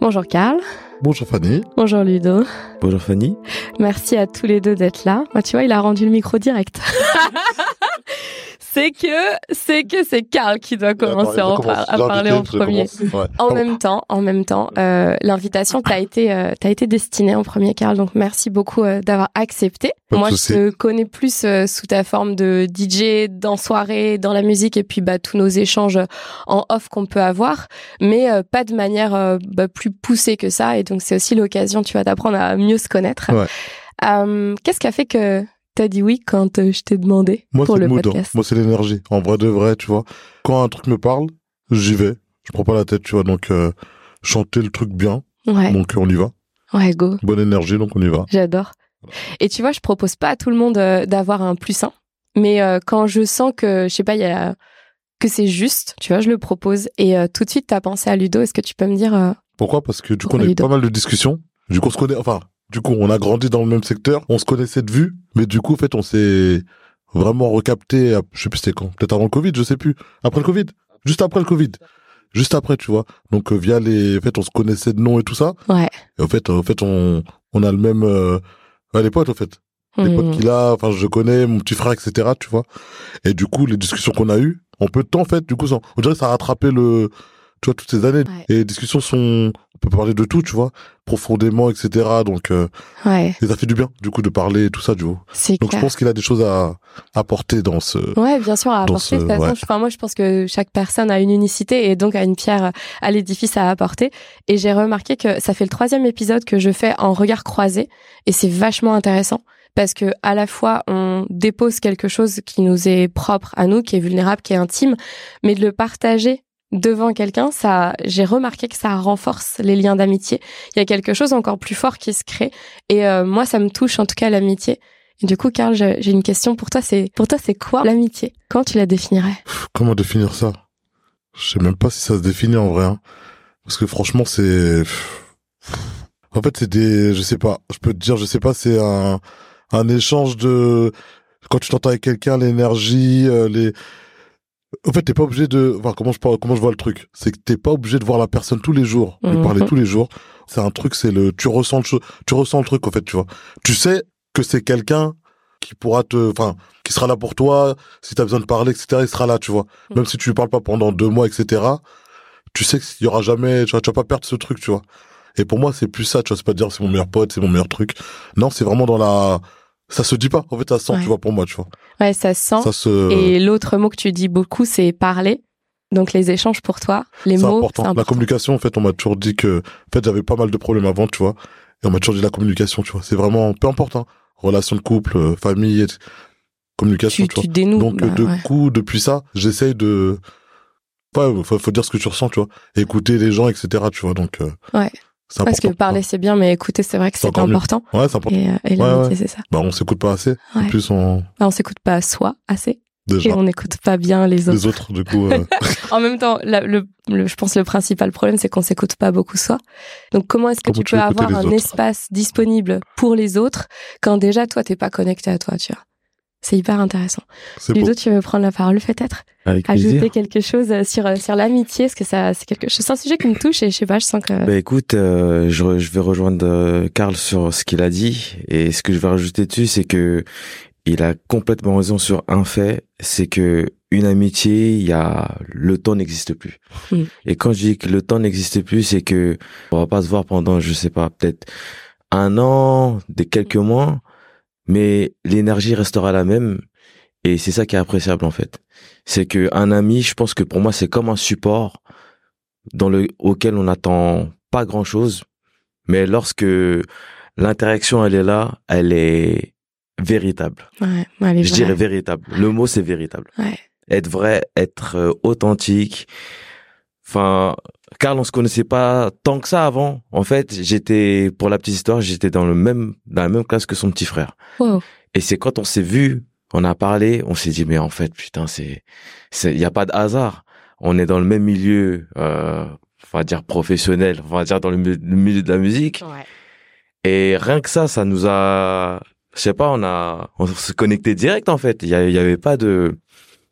Bonjour Karl. Bonjour Fanny. Bonjour Ludo. Bonjour Fanny. Merci à tous les deux d'être là. Ah, tu vois, il a rendu le micro direct. c'est que c'est que c'est Karl qui doit commencer à, parler en premier. En même temps, en même temps, euh, l'invitation t'a été euh, t'a été destinée en premier, Karl. Donc merci beaucoup euh, d'avoir accepté. Moi, je te connais plus euh, sous ta forme de DJ dans soirée, dans la musique, et puis bah tous nos échanges en off qu'on peut avoir, mais euh, pas de manière bah, plus poussée que ça. Et donc c'est aussi l'occasion, tu vas d'apprendre à mieux se connaître. Qu'est-ce qui a fait que t'as dit oui quand euh, je t'ai demandé Moi, pour le, podcast Moi, c'est l'énergie. En vrai de vrai, tu vois. Quand un truc me parle, j'y vais. Je prends pas la tête, tu vois. Donc, euh, chanter le truc bien. Ouais. Donc, on y va. Ouais, go. Bonne énergie, donc on y va. J'adore. Et tu vois, je propose pas à tout le monde euh, d'avoir un plus un. Mais quand je sens que, je sais pas, il y a que c'est juste, tu vois, je le propose. Et tout de suite, t'as pensé à Ludo. Est-ce que tu peux me dire Pourquoi? Parce que du coup, on a eu pas mal de discussions. Du coup, on se connaît. Enfin, du coup, on a grandi dans le même secteur, on se connaissait de vue, mais du coup, en fait, on s'est vraiment recapté, je sais plus c'était quand, peut-être avant le Covid, je sais plus. Après le Covid Juste après le Covid. Juste après, tu vois. Donc, euh, via les, en fait, on se connaissait de nom et tout ça. Ouais. Et en fait, en fait, on, on a le même, euh, les potes, en fait. Les potes mmh. qu'il a, enfin, je connais, mon petit frère, etc., tu vois. Et du coup, les discussions qu'on a eues, en peu de temps, en fait, du coup, ça, on dirait que ça a rattrapé le, tu vois, toutes ces années. Et les discussions sont, on peut parler de tout, tu vois, profondément, etc. Donc, euh, ouais. ça fait du bien, du coup, de parler et tout ça, du coup. Donc, je pense qu'il a des choses à apporter dans ce. Ouais, bien sûr, à apporter. de toute façon, enfin, moi, je pense que chaque personne a une unicité et donc a une pierre à l'édifice à apporter. Et j'ai remarqué que ça fait le troisième épisode que je fais en regard croisé et c'est vachement intéressant parce que à la fois on dépose quelque chose qui nous est propre à nous, qui est vulnérable, qui est intime, mais de le partager devant quelqu'un, ça, j'ai remarqué que ça renforce les liens d'amitié. Il y a quelque chose encore plus fort qui se crée. Et euh, moi, ça me touche en tout cas l'amitié. Du coup, Karl, j'ai une question pour toi. C'est pour toi, c'est quoi l'amitié? Comment tu la définirais? Comment définir ça? Je sais même pas si ça se définit en vrai. Hein. Parce que franchement, c'est en fait, c'est des, je sais pas. Je peux te dire, je sais pas. C'est un un échange de quand tu t'entends avec quelqu'un, l'énergie, euh, les en fait, t'es pas obligé de. Enfin, comment je comment je vois le truc, c'est que t'es pas obligé de voir la personne tous les jours, lui mhm. parler tous les jours. C'est un truc, c'est le. Tu ressens le tu ressens le truc en fait, tu vois. Tu sais que c'est quelqu'un qui pourra te, enfin, qui sera là pour toi si t'as besoin de parler, etc. Il sera là, tu vois. Mhm. Même si tu lui parles pas pendant deux mois, etc. Tu sais qu'il y aura jamais, tu vois, tu vas pas perdre ce truc, tu vois. Et pour moi, c'est plus ça, tu vois. C'est pas dire c'est mon meilleur pote, c'est mon meilleur truc. Non, c'est vraiment dans la ça se dit pas. En fait, ça sent, tu vois, pour moi, tu vois. Ouais, ça sent. Et l'autre mot que tu dis beaucoup, c'est parler. Donc les échanges pour toi, les mots, important. important. La communication, en fait, on m'a toujours dit que, en fait, j'avais pas mal de problèmes avant, tu vois. Et on m'a toujours dit la communication, tu vois. C'est vraiment peu important. Relation de couple, euh, famille, communication, tu, tu, Dénoues, Donc bah, de coup, depuis ça, j'essaye de, ouais, faut, faut dire ce que tu ressens, tu vois. Écouter les gens, etc. Tu vois. Donc. Euh, ouais. Parce que parler c'est bien, mais écouter c'est vrai que c'est important. Ouais, c'est important. Et, euh, l'amitié c'est ça. Bah on s'écoute pas assez. En plus on. Bah, on s'écoute pas soi assez. Déjà. Et on n'écoute pas bien les autres. Les autres du coup. Euh... en même temps, le, je pense le principal problème c'est qu'on s'écoute pas beaucoup soi. Donc comment est-ce que tu peux avoir un espace disponible pour les autres quand déjà toi t'es pas connecté à toi, tu vois? C'est hyper intéressant. Ludo, tu veux prendre la parole peut-être? Ajouter quelque chose euh, sur euh, sur l'amitié, est-ce que ça c'est quelque chose, c'est un sujet qui me touche et je sais pas, je sens que. Bah écoute, euh, je, je vais rejoindre Karl sur ce qu'il a dit et ce que je vais rajouter dessus, c'est que il a complètement raison sur un fait, c'est que une amitié, il y a le temps n'existe plus. Hmm. Et quand je dis que le temps n'existe plus, c'est que on va pas se voir pendant, je sais pas, peut-être un an, des quelques mois mais l'énergie restera la même et c'est ça qui est appréciable en fait. C'est que un ami, je pense que pour moi c'est comme un support dans le auquel on n'attend pas grand chose, mais lorsque l'interaction elle est là, elle est véritable. Ouais, elle est je dirais véritable. Le mot c'est véritable. Ouais. Être vrai, être euh, authentique. Enfin, Carl, on se connaissait pas tant que ça avant. En fait, j'étais, pour la petite histoire, j'étais dans le même, dans la même classe que son petit frère. Et c'est quand on s'est vu, on a parlé, on s'est dit, mais en fait, putain, c'est, c'est, y a pas de hasard. On est dans le même milieu, euh, on va dire professionnel, on va dire dans le, milieu de la musique. Et rien que ça, ça nous a, je sais pas, on a, on se connectait direct, en fait. Il y, avait pas de,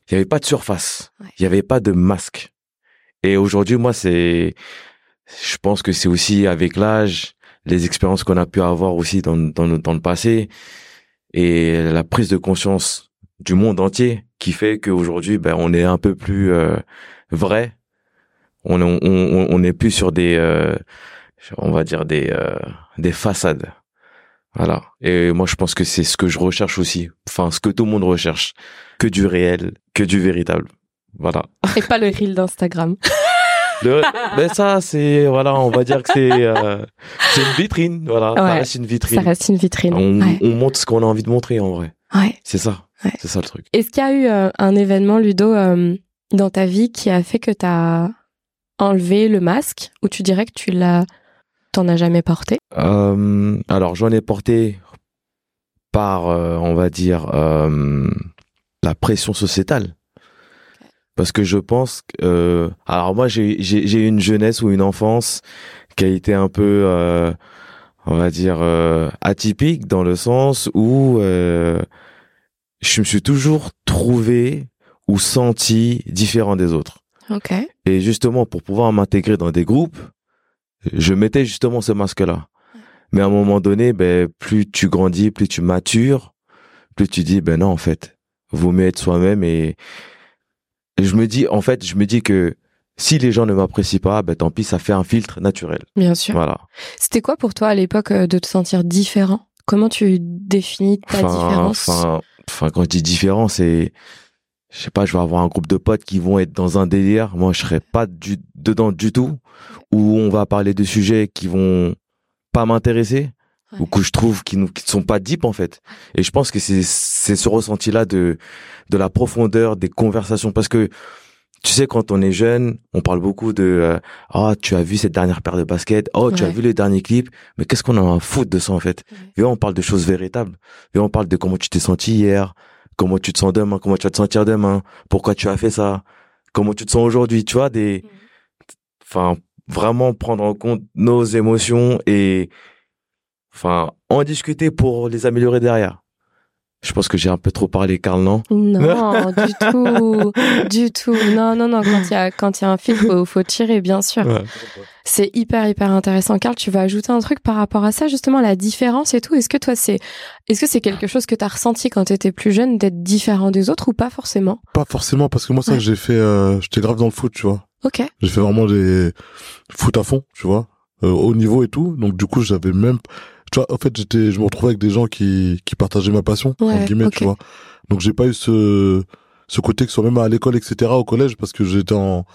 il y avait pas de surface. Il y avait pas de masque. Et aujourd'hui, moi, c'est je pense que c'est aussi avec l'âge, les expériences qu'on a pu avoir aussi dans, dans, dans le passé et la prise de conscience du monde entier qui fait qu'aujourd'hui, ben, on est un peu plus euh, vrai. On, on, on, est plus sur des, euh, on va dire des, euh, des façades. Voilà. Et moi, je pense que c'est ce que je recherche aussi. Enfin, ce que tout le monde recherche. Que du réel, que du véritable. Voilà. Et pas le reel d'Instagram. Le, mais ça, c'est voilà, on va dire que c'est euh, c'est une vitrine, voilà, ça reste une vitrine. Ça reste une vitrine. On, on montre ce qu'on a envie de montrer en vrai. Ouais. C'est ça, c'est ça le truc. Est-ce qu'il y a eu euh, un événement Ludo euh, dans ta vie qui a fait que tu as enlevé le masque ou tu dirais que tu l'as t'en as jamais porté? Alors j'en ai porté par, on va dire, la pression sociétale parce que je pense que euh, alors moi j'ai j'ai eu une jeunesse ou une enfance qui a été un peu euh, on va dire euh, atypique dans le sens où euh, je me suis toujours trouvé ou senti différent des autres. OK. Et justement pour pouvoir m'intégrer dans des groupes, je mettais justement ce masque là. Mais à un moment donné, ben plus tu grandis, plus tu matures, plus tu dis ben non en fait, vaut mieux être soi-même et je me dis, en fait, je me dis que si les gens ne m'apprécient pas, ben tant pis, ça fait un filtre naturel. Bien sûr. Voilà. C'était quoi pour toi à l'époque euh, de te sentir différent? Comment tu définis ta différence? Enfin, enfin, quand je dis différent, c'est, je sais pas, je vais avoir un groupe de potes qui vont être dans un délire. Moi, je serais pas du, dedans du tout. Ou on va parler de sujets qui vont pas m'intéresser ou que je trouve qui ne sont pas deep en fait. Et je pense que c'est c'est ce ressenti là de de la profondeur des conversations. Parce que tu sais quand on est jeune, on parle beaucoup de oh tu as vu cette dernière paire de baskets, oh tu as vu le dernier clip, mais qu'est-ce qu'on a à foutre de ça en fait? Et on parle de choses véritables. Et on parle de comment tu t'es senti hier, comment tu te sens demain, comment tu vas te sentir demain, pourquoi tu as fait ça, comment tu te sens aujourd'hui, tu vois des enfin vraiment prendre en compte nos émotions et enfin, en discuter pour les améliorer derrière. Je pense que j'ai un peu trop parlé, Carl, non? Non, du tout, du tout. Non, non, non. Quand il y a quand il y a un film, faut, faut tirer, bien sûr. C'est hyper hyper intéressant. Carl, tu vas ajouter un truc par rapport à ça, justement, la différence et tout? Est-ce que toi, c'est est-ce que c'est quelque chose que tu as ressenti quand tu étais plus jeune, d'être différent des autres ou pas forcément? Pas forcément, parce que moi, ça, que j'ai fait, euh, j'étais grave dans le foot, tu vois. Ok. J'ai fait vraiment des foot à fond, tu vois, euh, au niveau et tout. Donc du coup, j'avais même tu vois, en fait, j'étais, je me retrouvais avec des gens qui, qui partageaient ma passion, ouais, guillemets, tu vois. Donc, j'ai pas eu ce, ce côté que soit même à l'école, etc., au collège, parce que j'étais en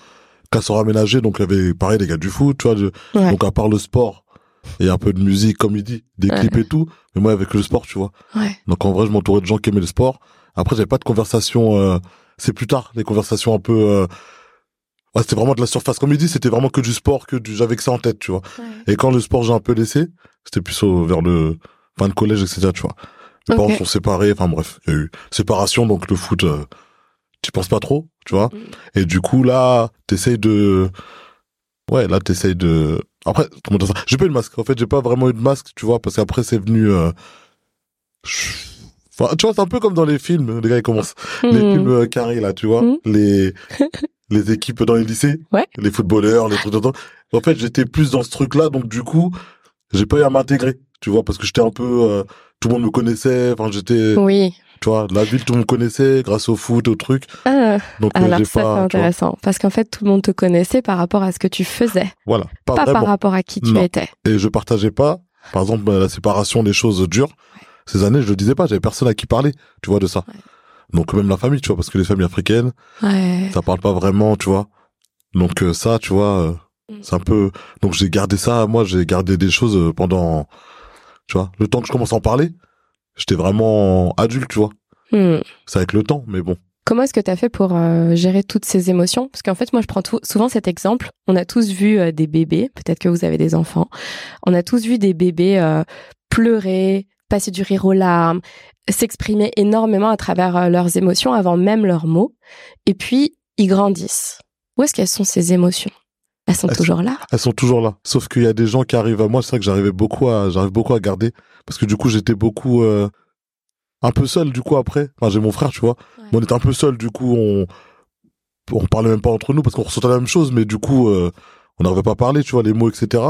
casseur aménagé, donc il y avait, pareil, les gars du foot, tu vois. Donc, à part le sport, et un peu de musique, comme il dit, des clips et tout, mais moi, avec le sport, tu vois. Donc, en vrai, je m'entourais de gens qui aimaient le sport. Après, j'avais pas de conversation, euh, c'est plus tard, des conversations un peu, euh, Ouais, c'était vraiment de la surface. Comme il dit, c'était vraiment que du sport, que du, j'avais que ça en tête, tu vois. Et quand le sport, j'ai un peu laissé, c'était plus au, vers le fin de collège, etc., tu vois. Mes parents sont séparés, enfin bref, il y a eu séparation, donc le foot, euh, tu penses pas trop, tu vois. Mm. Et du coup, là, t'essayes de, ouais, là, t'essayes de, après, comment dire ça? J'ai pas eu de masque. En fait, j'ai pas vraiment eu de masque, tu vois, parce qu'après, c'est venu, euh... Enfin, tu vois, c'est un peu comme dans les films, les gars, ils commencent. Les mm. films euh, carrés, là, tu vois. Mm. Les, les équipes dans les lycées, les footballeurs, les trucs En fait, j'étais plus dans ce truc-là, donc du coup, j'ai pas eu à m'intégrer, tu vois, parce que j'étais un peu, euh, tout le monde me connaissait, enfin j'étais, oui. tu vois, la ville tout le monde me connaissait grâce au foot, au truc. Ah, donc euh, alors ça c'est intéressant, parce qu'en fait tout le monde te connaissait par rapport à ce que tu faisais. Voilà, pas, par rapport à qui tu étais. Et je partageais pas, par exemple la séparation, des choses dures. Ces années, je le disais pas, j'avais personne à qui parler, tu vois, de ça. Donc même la famille, tu vois, parce que les familles africaines, ouais. ça parle pas vraiment, tu vois. Donc euh, ça, tu vois, euh, mm. c'est un peu. Donc j'ai gardé ça. Moi, j'ai gardé des choses euh, pendant, tu vois, le temps que je commence à en parler. J'étais vraiment adulte, tu vois. Mm. C'est avec le temps, mais bon. Comment est-ce que tu as fait pour gérer toutes ces émotions? Parce qu'en fait, moi, je prends souvent cet exemple. On a tous vu des bébés, peut-être que vous avez des enfants. On a tous vu des bébés pleurer, passer du rire aux larmes, s'exprimer énormément à travers euh, leurs émotions avant même leurs mots. Et puis, ils grandissent. Où est-ce qu'elles sont ces émotions? Elles sont toujours là Elles sont toujours là. Sauf qu'il y a des gens qui arrivent à moi. C'est vrai que j'arrivais beaucoup à, j'arrive beaucoup à garder. Parce que du coup, j'étais beaucoup, euh, un peu seul, du coup, après. Enfin, j'ai mon frère, tu vois. Mais on était un peu seul, du coup, on, on parlait même pas entre nous parce qu'on ressentait la même chose, mais du coup, euh, on n'arrivait pas à parler, tu vois, les mots, etc.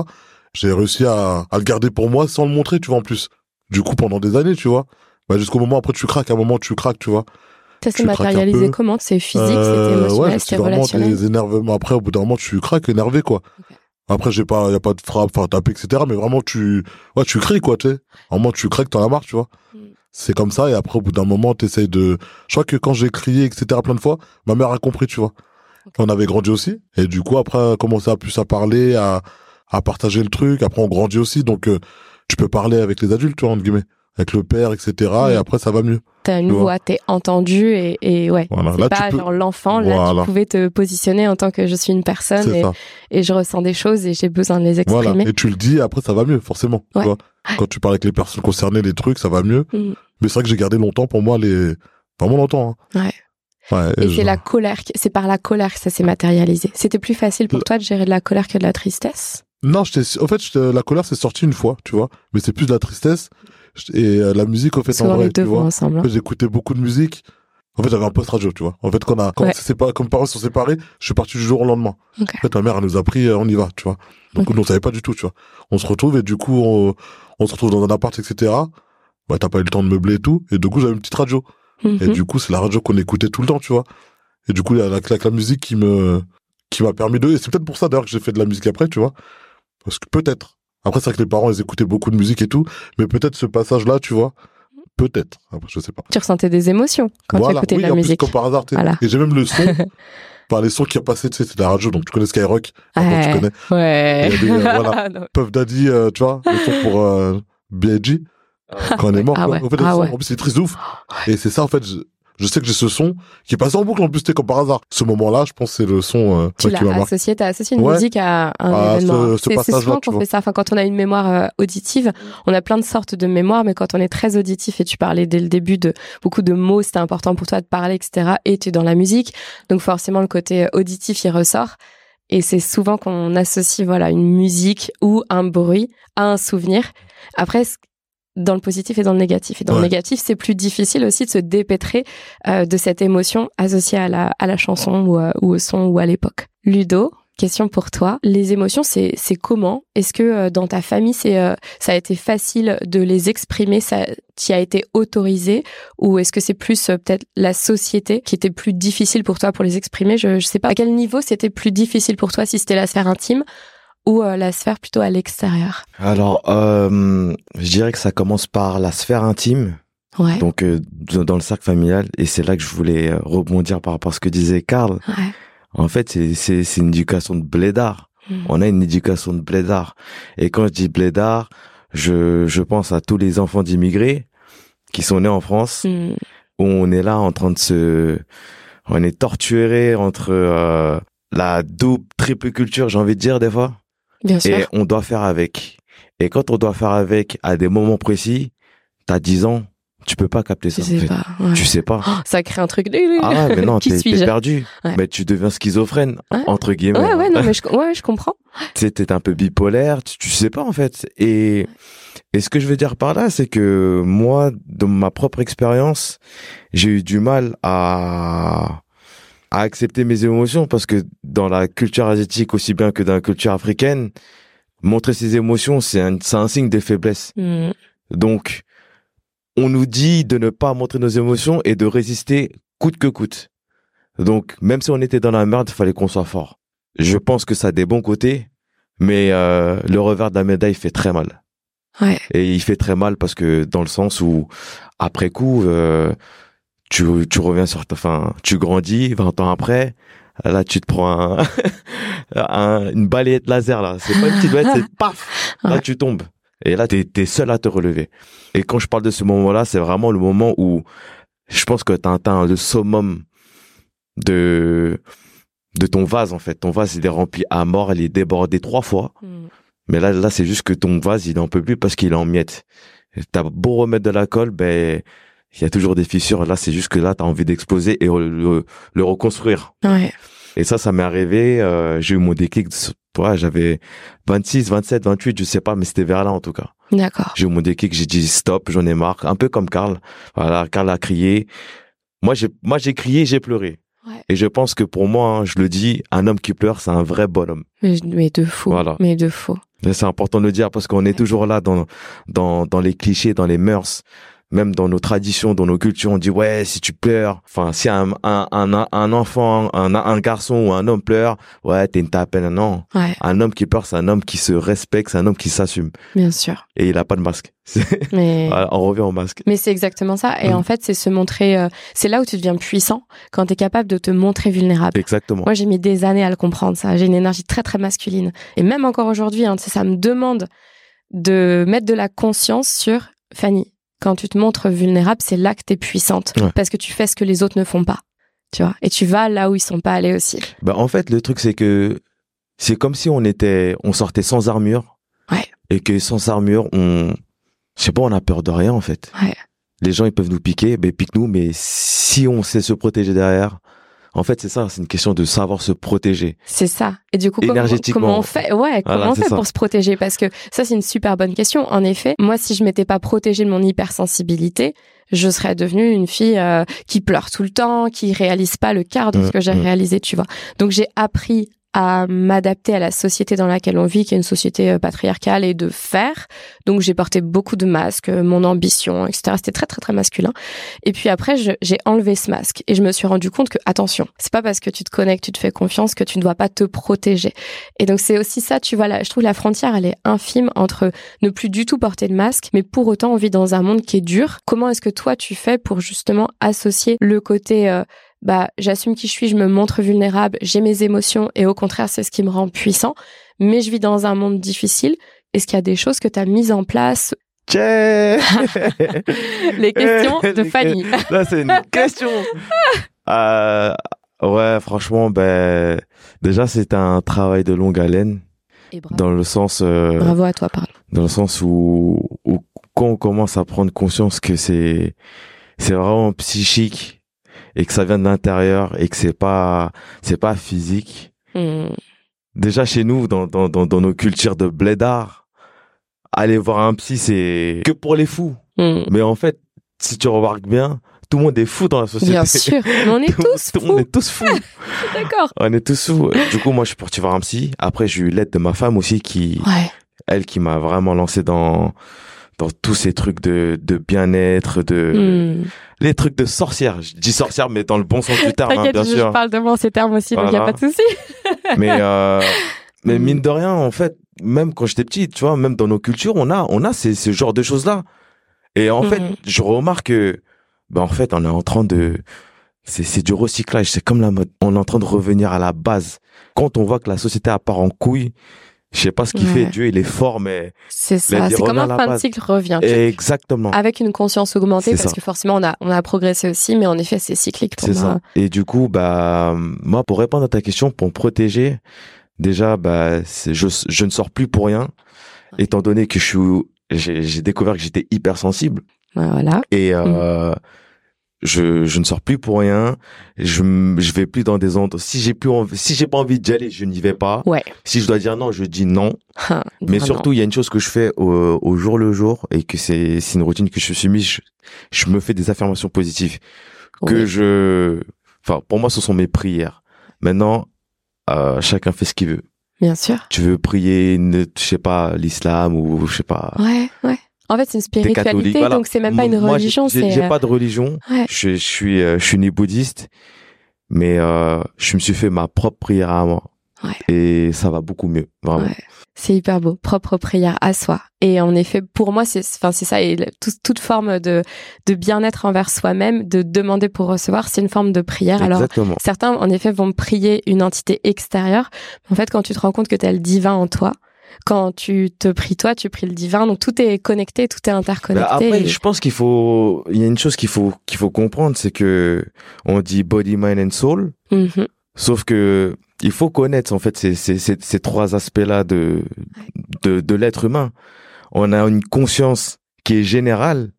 J'ai réussi à, à le garder pour moi sans le montrer, tu vois, en plus. Du coup, pendant des années, tu vois. Bah, jusqu'au moment après tu craques, à un moment tu craques, tu vois. Ça s'est matérialisé comment C'est physique, c'était euh, émotionnel, c'était relationnel. des énervements. Après, au bout d'un moment, tu craques, énervé, quoi. Après, j'ai pas, y a pas de frappe, enfin, taper, etc. Mais vraiment, tu, ouais, tu cries, quoi, tu sais. À un moment, tu craques, t'en as marre, tu vois. Mm. C'est comme ça. Et après, au bout d'un moment, t'essayes de, je crois que quand j'ai crié, etc., plein de fois, ma mère a compris, tu vois. On avait grandi aussi. Et du coup, après, on a commencé à plus à parler, à, à partager le truc. Après, on grandit aussi. Donc, euh, tu peux parler avec les adultes, tu vois, entre guillemets avec le père, etc. Et après, ça va mieux. T'as une voix, t'es entendu et, et ouais. Voilà. C'est pas genre l'enfant, là, tu pouvais te positionner en tant que je suis une personne et, et, je ressens des choses et j'ai besoin de les exprimer. Voilà. Et tu le dis, après, ça va mieux, forcément. Tu vois Quand tu parles avec les personnes concernées, les trucs, ça va mieux. Mm. Mais c'est vrai que j'ai gardé longtemps pour moi les, vraiment longtemps. Hein. Ouais. Ouais, et, c'est la colère, c'est par la colère que ça s'est matérialisé. C'était plus facile pour toi de gérer de la colère que de la tristesse? Non, en fait, la colère c'est sorti une fois, tu vois, mais c'est plus de la tristesse et euh, la musique au fait en vrai tu vois. ensemble, hein. j'écoutais beaucoup de musique. En fait j'avais un poste radio tu vois. En fait quand on a quand comme parents sont séparés je suis parti du jour au lendemain. En fait ma mère elle nous a pris euh, on y va tu vois. Donc okay. on savait pas du tout tu vois. On se retrouve et du coup on, on se retrouve dans un appart etc bah t'as pas eu le temps de meubler et tout. Et du coup j'avais une petite radio. Et mhm. du coup c'est la radio qu'on écoutait tout le temps tu vois. Et du coup il y a la, la, la musique qui me qui m'a permis de et c'est peut-être pour ça d'ailleurs que j'ai fait de la musique après tu vois. Parce que peut-être après, c'est vrai que les parents, ils écoutaient beaucoup de musique et tout, mais peut-être ce passage-là, tu vois, peut-être. Après, je sais pas. Tu ressentais des émotions quand tu écoutais de la musique. Plus, comme par hasard, voilà. Et j'ai même le son. Par les sons qui a passé, tu sais, c'est la radio, donc tu connais Skyrock. Ouais. tu connais. Ouais. Il y a des, euh, voilà. Puff Daddy, euh, tu vois, le son pour euh, B.I.G. quand on est mort. Ah ouais. En fait, ah ouais. en plus, c'est triste ouf. Et c'est ça, en fait, je, sais que j'ai ce son qui est passé en boucle en plus, comme par hasard. Ce moment-là, je pense c'est le son euh, tu l'as associé, t'as associé une musique à un ah, événement. C'est souvent qu'on fait ça. Enfin, quand on a une mémoire euh, auditive, on a plein de sortes de mémoires, mais quand on est très auditif et tu parlais dès le début de beaucoup de mots, c'était important pour toi de parler, etc. Et tu es dans la musique, donc forcément le côté auditif il ressort. Et c'est souvent qu'on associe voilà une musique ou un bruit à un souvenir. Après, dans le positif et dans le négatif. Et dans le négatif, c'est plus difficile aussi de se dépêtrer euh, de cette émotion associée à la, à la chanson ou, euh, ou au son ou à l'époque. Ludo, question pour toi. Les émotions, c'est c'est comment? Est-ce que euh, dans ta famille, c'est ça a été facile de les exprimer? Ça t'y a été autorisé? Ou est-ce que c'est plus peut-être la société qui était plus difficile pour toi pour les exprimer? Je je sais pas. À quel niveau c'était plus difficile pour toi si c'était la sphère intime? Ou euh, la sphère plutôt à l'extérieur? Alors, euh, je dirais que ça commence par la sphère intime. Ouais. Donc euh, dans le cercle familial et c'est là que je voulais rebondir par rapport à ce que disait Karl. Ouais. En fait, c'est une éducation de blédard. Hmm. On a une éducation de blédard. Et quand je dis blédard, je je pense à tous les enfants d'immigrés qui sont nés en France hmm. où on est là en train de se on est torturé entre la double triple culture, j'ai envie de dire des fois. Bien sûr. Et on doit faire avec. Et quand on doit faire avec à des moments précis, t'as 10 ans, tu peux pas capter ça. Tu sais pas. Ouais. Tu sais pas. Oh, ça crée un truc. Ah mais non, t'es perdu. Mais tu deviens schizophrène entre guillemets. Ouais ouais non mais je, ouais je comprends. T'es un peu bipolaire, tu, tu, sais pas en fait. Et et ce que je veux dire par là, c'est que moi, dans ma propre expérience, j'ai eu du mal à à accepter mes émotions parce que dans la culture asiatique aussi bien que dans la culture africaine, montrer ses émotions, c'est un, un signe de faiblesse. Mm. Donc, on nous dit de ne pas montrer nos émotions et de résister coûte que coûte. Donc, même si on était dans la merde, il fallait qu'on soit fort. Je pense que ça a des bons côtés, mais euh, le revers de la médaille fait très mal. Ouais. Et il fait très mal parce que dans le sens où, après coup, euh, tu, tu reviens sur ta, enfin, tu grandis 20 ans après, là, tu te prends un, une balayette laser, là. C'est pas une petite balayette, c'est paf! Là, tu tombes. Et là, t'es, es seul à te relever. Et quand je parle de ce moment-là, c'est vraiment le moment où je pense que t'as atteint le summum de, de ton vase, en fait. Ton vase, il est rempli à mort, il est débordé trois fois. Mm. Mais là, là, c'est juste que ton vase, il en peut plus parce qu'il est en miettes. T'as beau remettre de la colle, ben, il y a toujours des fissures. Là, c'est juste que là, tu as envie d'exploser et le, le, reconstruire. Ouais. Et ça, ça m'est arrivé. Euh, j'ai eu mon déclic. Toi, j'avais 26, 27, 28, je sais pas, mais c'était vers là en tout cas. D'accord. J'ai eu mon déclic. J'ai dit stop, j'en ai marre. Un peu comme Karl. Voilà, Karl a crié. Moi, j'ai, moi, j'ai crié, j'ai pleuré. Et je pense que pour moi, hein, je le dis, un homme qui pleure, c'est un vrai bonhomme. Mais, mais de faux. Voilà. Mais de faux. C'est important de le dire parce qu'on est toujours là dans, dans, dans les clichés, dans les mœurs même dans nos traditions, dans nos cultures, on dit ouais, si tu pleures, enfin si un un un, un enfant, un, un garçon ou un homme pleure, ouais, t'es une tapette. Non, un homme qui pleure, c'est un homme qui se respecte, c'est un homme qui s'assume. Bien sûr. Et il a pas de masque. Mais on revient au masque. Mais c'est exactement ça. Et mm. en fait, c'est se montrer. Euh, c'est là où tu deviens puissant quand tu es capable de te montrer vulnérable. Exactement. Moi, j'ai mis des années à le comprendre. Ça, j'ai une énergie très très masculine. Et même encore aujourd'hui, hein, ça me demande de mettre de la conscience sur Fanny quand tu te montres vulnérable, c'est là que tu es puissante. Parce que tu fais ce que les autres ne font pas. Tu vois. Et tu vas là où ils sont pas allés aussi. Bah, en fait, le truc, c'est que c'est comme si on était, on sortait sans armure. Ouais. Et que sans armure, on, je sais pas, on a peur de rien, en fait. Ouais. Les gens, ils peuvent nous piquer, ben, pique-nous, mais si on sait se protéger derrière, en fait, c'est ça, c'est une question de savoir se protéger. C'est ça. Et du coup, comment, on fait? Ouais, comment on fait pour se protéger? Parce que ça, c'est une super bonne question. En effet, moi, si je m'étais pas protégée de mon hypersensibilité, je serais devenue une fille euh, qui pleure tout le temps, qui réalise pas le quart de ce mmh, que j'ai mmh. réalisé, tu vois. Donc j'ai appris à m'adapter à la société dans laquelle on vit, qui est une société euh, patriarcale, et de faire. Donc j'ai porté beaucoup de masques, euh, mon ambition, etc. C'était très très très masculin. Et puis après, j'ai enlevé ce masque et je me suis rendu compte que attention, c'est pas parce que tu te connectes, tu te fais confiance que tu ne dois pas te protéger. Et donc c'est aussi ça, tu vois là, je trouve la frontière elle est infime entre ne plus du tout porter de masque, mais pour autant on vit dans un monde qui est dur. Comment est-ce que toi tu fais pour justement associer le côté euh, bah j'assume qui je suis, je me montre vulnérable, j'ai mes émotions et au contraire c'est ce qui me rend puissant. Mais je vis dans un monde difficile. Est-ce qu'il y a des choses que tu as mises en place? Les questions de Fanny. Là c'est une question. euh, ouais, franchement, ben déjà c'est un travail de longue haleine. Dans le sens. Euh, bravo à toi, parle. Dans le sens où, où quand on commence à prendre conscience que c'est c'est vraiment psychique et que ça vient de l'intérieur et que c'est pas c'est pas physique. Hmm. Déjà chez nous dans, dans dans dans nos cultures de blédard, aller voir un psy c'est que pour les fous. Hmm. Mais en fait, si tu remarques bien, tout le monde est fou dans la société. Bien sûr, on est tous fous. On est tous fous. D'accord. On est tous fous. Du coup, moi, je suis parti voir un psy. Après, j'ai eu l'aide de ma femme aussi qui, elle, qui m'a vraiment lancé dans dans tous ces trucs de, de bien-être, de hmm. les trucs de sorcière. Je dis sorcière, mais dans le bon sens du terme, hein, bien sûr. Je parle de moi ces termes aussi, donc il n'y a pas de souci. mais euh, mais hmm. mine de rien, en fait, même quand j'étais petit, tu vois, même dans nos cultures, on a on a ces, ce genre de choses là. Et en fait, hmm. je remarque que, ben en fait, on est en train de c'est c'est du recyclage, c'est comme la mode. On est en train de revenir à la base. Quand on voit que la société a part en couille, je sais pas ce qu'il fait. Dieu, il est fort, mais c'est ça. C'est comme un fin de cycle revient. Exactement. Avec une conscience augmentée, parce que forcément on a on a progressé aussi, mais en effet c'est cyclique. C'est ça. Et du coup, bah moi, pour répondre à ta question, pour me protéger, déjà, bah je je ne sors plus pour rien, étant donné que je suis j'ai découvert que j'étais hypersensible. Voilà. Et euh, mm je, je ne sors plus pour rien. Je, je vais plus dans des endroits. Si j'ai plus envie, si j'ai pas envie d'y aller, je n'y vais pas. Ouais. Si je dois dire non, je dis non. Ah, Mais surtout, il y a une chose que je fais au, au jour le jour et que c'est, c'est une routine que je suis mise. Je, me fais des affirmations positives. Que je, enfin, pour moi, ce sont mes prières. Maintenant, euh, chacun fait ce qu'il veut. Bien sûr. Tu veux prier, ne, je sais pas, l'islam ou je sais pas. Ouais, ouais. En fait, c'est une spiritualité, donc c'est même pas une religion. J'ai pas de religion. Je, suis, euh, je suis né bouddhiste, mais euh, je me suis fait ma propre prière à moi. Et ça va beaucoup mieux, vraiment. C'est hyper beau, propre prière à soi. Et en effet, pour moi, c'est, enfin, c'est ça. Et toute forme de de bien-être envers soi-même, de demander pour recevoir, c'est une forme de prière. Alors, certains, en effet, vont prier une entité extérieure. En fait, quand tu te rends compte que tu as le divin en toi, quand tu te pries toi, tu pries le divin. Donc tout est connecté, tout est interconnecté. Bah, après, je pense qu'il faut, il y a une chose qu'il faut qu'il faut comprendre, c'est que on dit body, mind and soul. Mm-hmm. Sauf que il faut connaître en fait ces, ces, ces, trois aspects-là de, de, de l'être humain. On a une conscience qui est générale,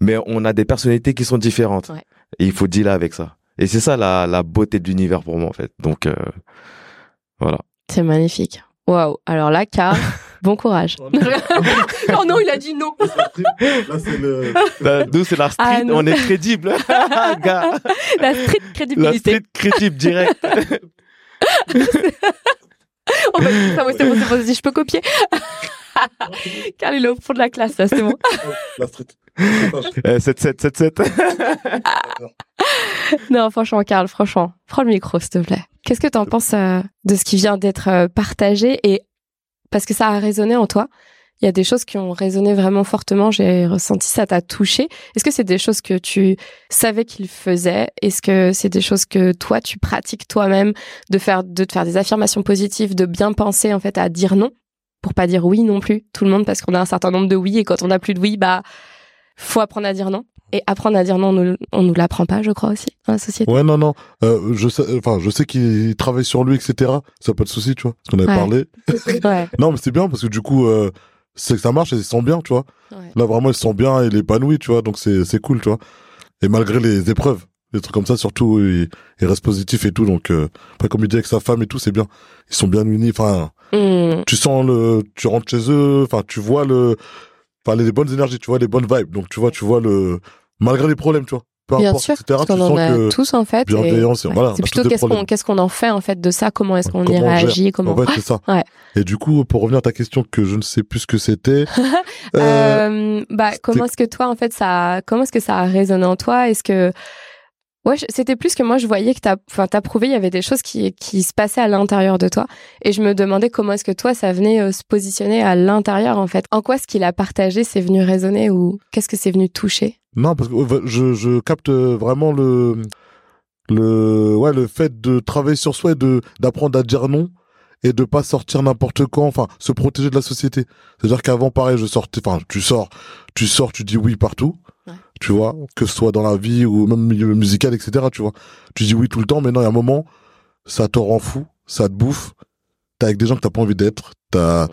mais on a des personnalités qui sont différentes. Et il faut dealer avec ça. Et c'est ça la, la beauté de l'univers pour moi en fait. Donc euh, voilà. C'est magnifique. Waouh. Alors là, car Bon courage. oh non, il a dit non. Là, c'est le. nous, c'est la street. Ah, on est crédible. La street crédibilité. La street crédible direct. on va dire ça, c'est bon, c'est bon, je peux copier. Car il est au fond de la classe, là, c'est bon. La street. 7-7, 7-7. non, franchement, Karl, franchement, prends le micro, s'il te plaît. Qu'est-ce que tu en penses euh, de ce qui vient d'être euh, partagé et parce que ça a résonné en toi? Il y a des choses qui ont résonné vraiment fortement. J'ai ressenti ça t'a touché. Est-ce que c'est des choses que tu savais qu'il faisait? Est-ce que c'est des choses que toi tu pratiques toi-même de faire de te faire des affirmations positives, de bien penser en fait à dire non? Pour pas dire oui non plus tout le monde parce qu'on a un certain nombre de oui et quand on a plus de oui bah faut apprendre à dire non. Et apprendre à dire non, on nous, nous l'apprend pas, je crois aussi, dans la société. Ouais, non, non. Euh, je sais, enfin, je sais qu'il travaille sur lui, etc. Ça pas de souci, tu vois. Parce qu'on avait parlé. ouais. Non, mais c'est bien parce que du coup, euh, c'est que ça marche et ils se bien, tu vois. Là, vraiment, ils se sentent bien et il est épanoui, tu vois. Donc, c'est, c'est cool, tu vois. Et malgré les épreuves, des trucs comme ça, surtout, il, reste positif et tout. Donc, euh, après, comme il dit avec sa femme et tout, c'est bien. Ils sont bien unis. Enfin, hmm. tu sens le, tu rentres chez eux. Enfin, tu vois le, enfin, les bonnes énergies, tu vois, les bonnes vibes. Donc, tu vois, tu vois le, malgré les problèmes, tu vois. Bien sûr, parce qu'on en a tous en fait. Bienveillance, voilà, c'est plutôt qu'est-ce qu'on qu'est-ce qu'on en fait en fait de ça, comment est-ce qu'on y réagit, comment. En fait, c'est ça. Ouais. Et du coup, pour revenir à ta question que je ne sais plus ce que c'était. euh, euh bah, comment est-ce que toi en fait ça, comment est-ce que ça a résonné en toi? Est-ce que Ouais, c'était plus que moi, je voyais que prouvé, il y avait des choses qui, qui se passaient à l'intérieur de toi. Et je me demandais comment est-ce que toi, ça venait euh, se positionner à l'intérieur, en fait. En quoi ce qu'il a partagé, c'est venu résonner ou qu'est-ce que c'est venu toucher? Non, parce que je, je capte vraiment le, le, ouais, le fait de travailler sur soi et d'apprendre à dire non et de pas sortir n'importe quand, enfin, se protéger de la société. C'est-à-dire qu'avant, pareil, je sortais, enfin, tu sors, tu sors, tu dis oui partout. Tu vois, que ce soit dans la vie ou même milieu musical, etc. Tu vois, tu dis oui tout le temps, mais non, il y a un moment, ça te rend fou, ça te bouffe. T'es avec des gens que t'as pas envie d'être. T'as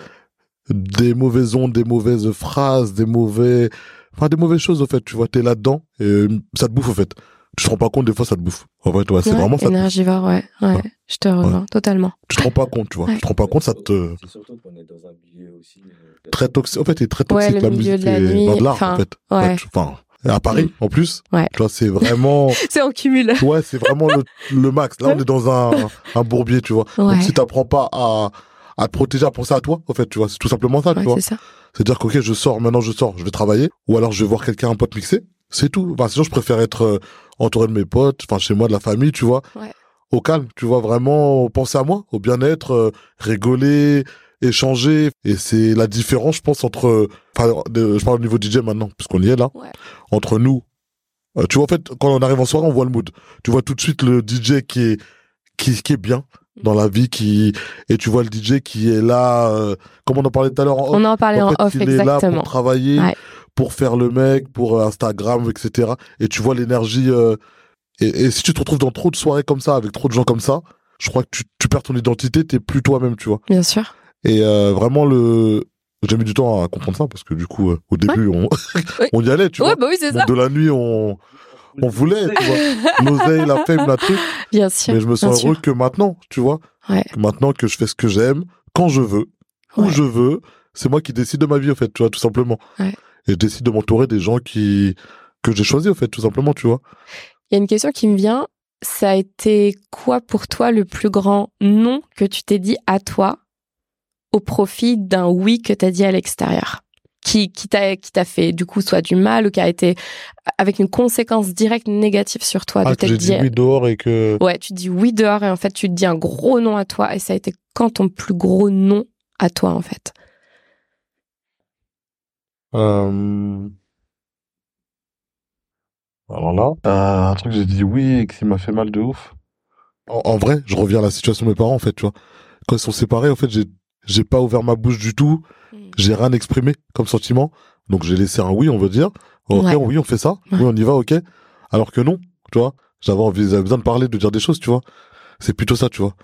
des mauvaises ondes, des mauvaises phrases, des mauvais, enfin des mauvaises choses au fait. Tu vois, t'es là-dedans et ça te bouffe au fait tu te rends pas compte des fois ça te bouffe en fait ouais, c'est vraiment ça énergivore ouais, ouais je te rejoins totalement tu te rends pas compte tu vois tu te rends pas compte ça te c'est surtout qu'on est dans un milieu aussi euh, très toxique en fait c'est très toxique la musique de la nuit. de l'art en fait enfin à Paris en plus. Ouais. tu vois c'est vraiment c'est en cumul. Ouais c'est vraiment le, le, max. Là on est dans un un bourbier tu vois. Donc si t'apprends pas à à te protéger à penser à toi en fait tu vois c'est tout simplement ça tu vois. c'est dire que ok je sors maintenant je sors je vais travailler ou alors je vais voir quelqu'un un pote mixer c'est tout. Enfin, sinon, je préfère être euh, entouré de mes potes, enfin, chez moi, de la famille, tu vois. Au calme, tu vois, vraiment penser à moi, au bien-être, euh, rigoler, échanger. Et c'est la différence, je pense, entre, enfin, je parle au niveau DJ maintenant, puisqu'on y est là, entre nous. Euh, tu vois, en fait, quand on arrive en soirée, on voit le mood. Tu vois tout de suite le DJ qui est, qui, qui est bien dans la vie qui et tu vois le DJ qui est là comme on en parlait tout à l'heure on en parlait en, off il exactement est là pour travailler pour faire le mec, pour euh, Instagram, etc. Et tu vois l'énergie. Euh, et, si tu te retrouves dans trop de soirées comme ça, avec trop de gens comme ça, je crois que tu, tu perds ton identité, t'es plus toi-même, tu vois. Bien sûr. Et euh, vraiment le, j'ai mis du temps à comprendre ça parce que du coup, au début, on, on y allait, tu ouais, vois. Bah oui, c'est ça. De la nuit, on, on voulait, tu vois. L'oseille, la fame, la truc. Bien sûr. Mais je me sens heureux que maintenant, tu vois. Ouais. maintenant que je fais ce que j'aime, quand je veux, où je veux, c'est moi qui décide de ma vie, en fait, tu vois, tout simplement. Ouais et je décide de m'entourer des gens qui que j'ai choisi au fait tout simplement tu vois il y a une question qui me vient ça a été quoi pour toi le plus grand non que tu t'es dit à toi au profit d'un oui que tu as dit à l'extérieur qui qui t'a qui t'a fait du coup soit du mal ou qui a été avec une conséquence directe négative sur toi ah, de que j'ai dit oui dehors et que ouais tu dis oui dehors et en fait tu te dis un gros non à toi et ça a été quand ton plus gros non à toi en fait? Euh... Alors là, euh, un truc j'ai dit oui et qui m'a fait mal de ouf. En, vrai, je reviens à la situation de mes parents en fait, tu vois. Quand ils sont séparés, en fait, j'ai j'ai pas ouvert ma bouche du tout. Hmm. J'ai rien exprimé comme sentiment. Donc j'ai laissé un oui, on veut dire. Ok, oui, on fait ça. Oui, on y va, ok. Alors que non, tu vois. J'avais envie, j'avais besoin de parler, de dire des choses, tu vois. C'est plutôt ça, tu vois.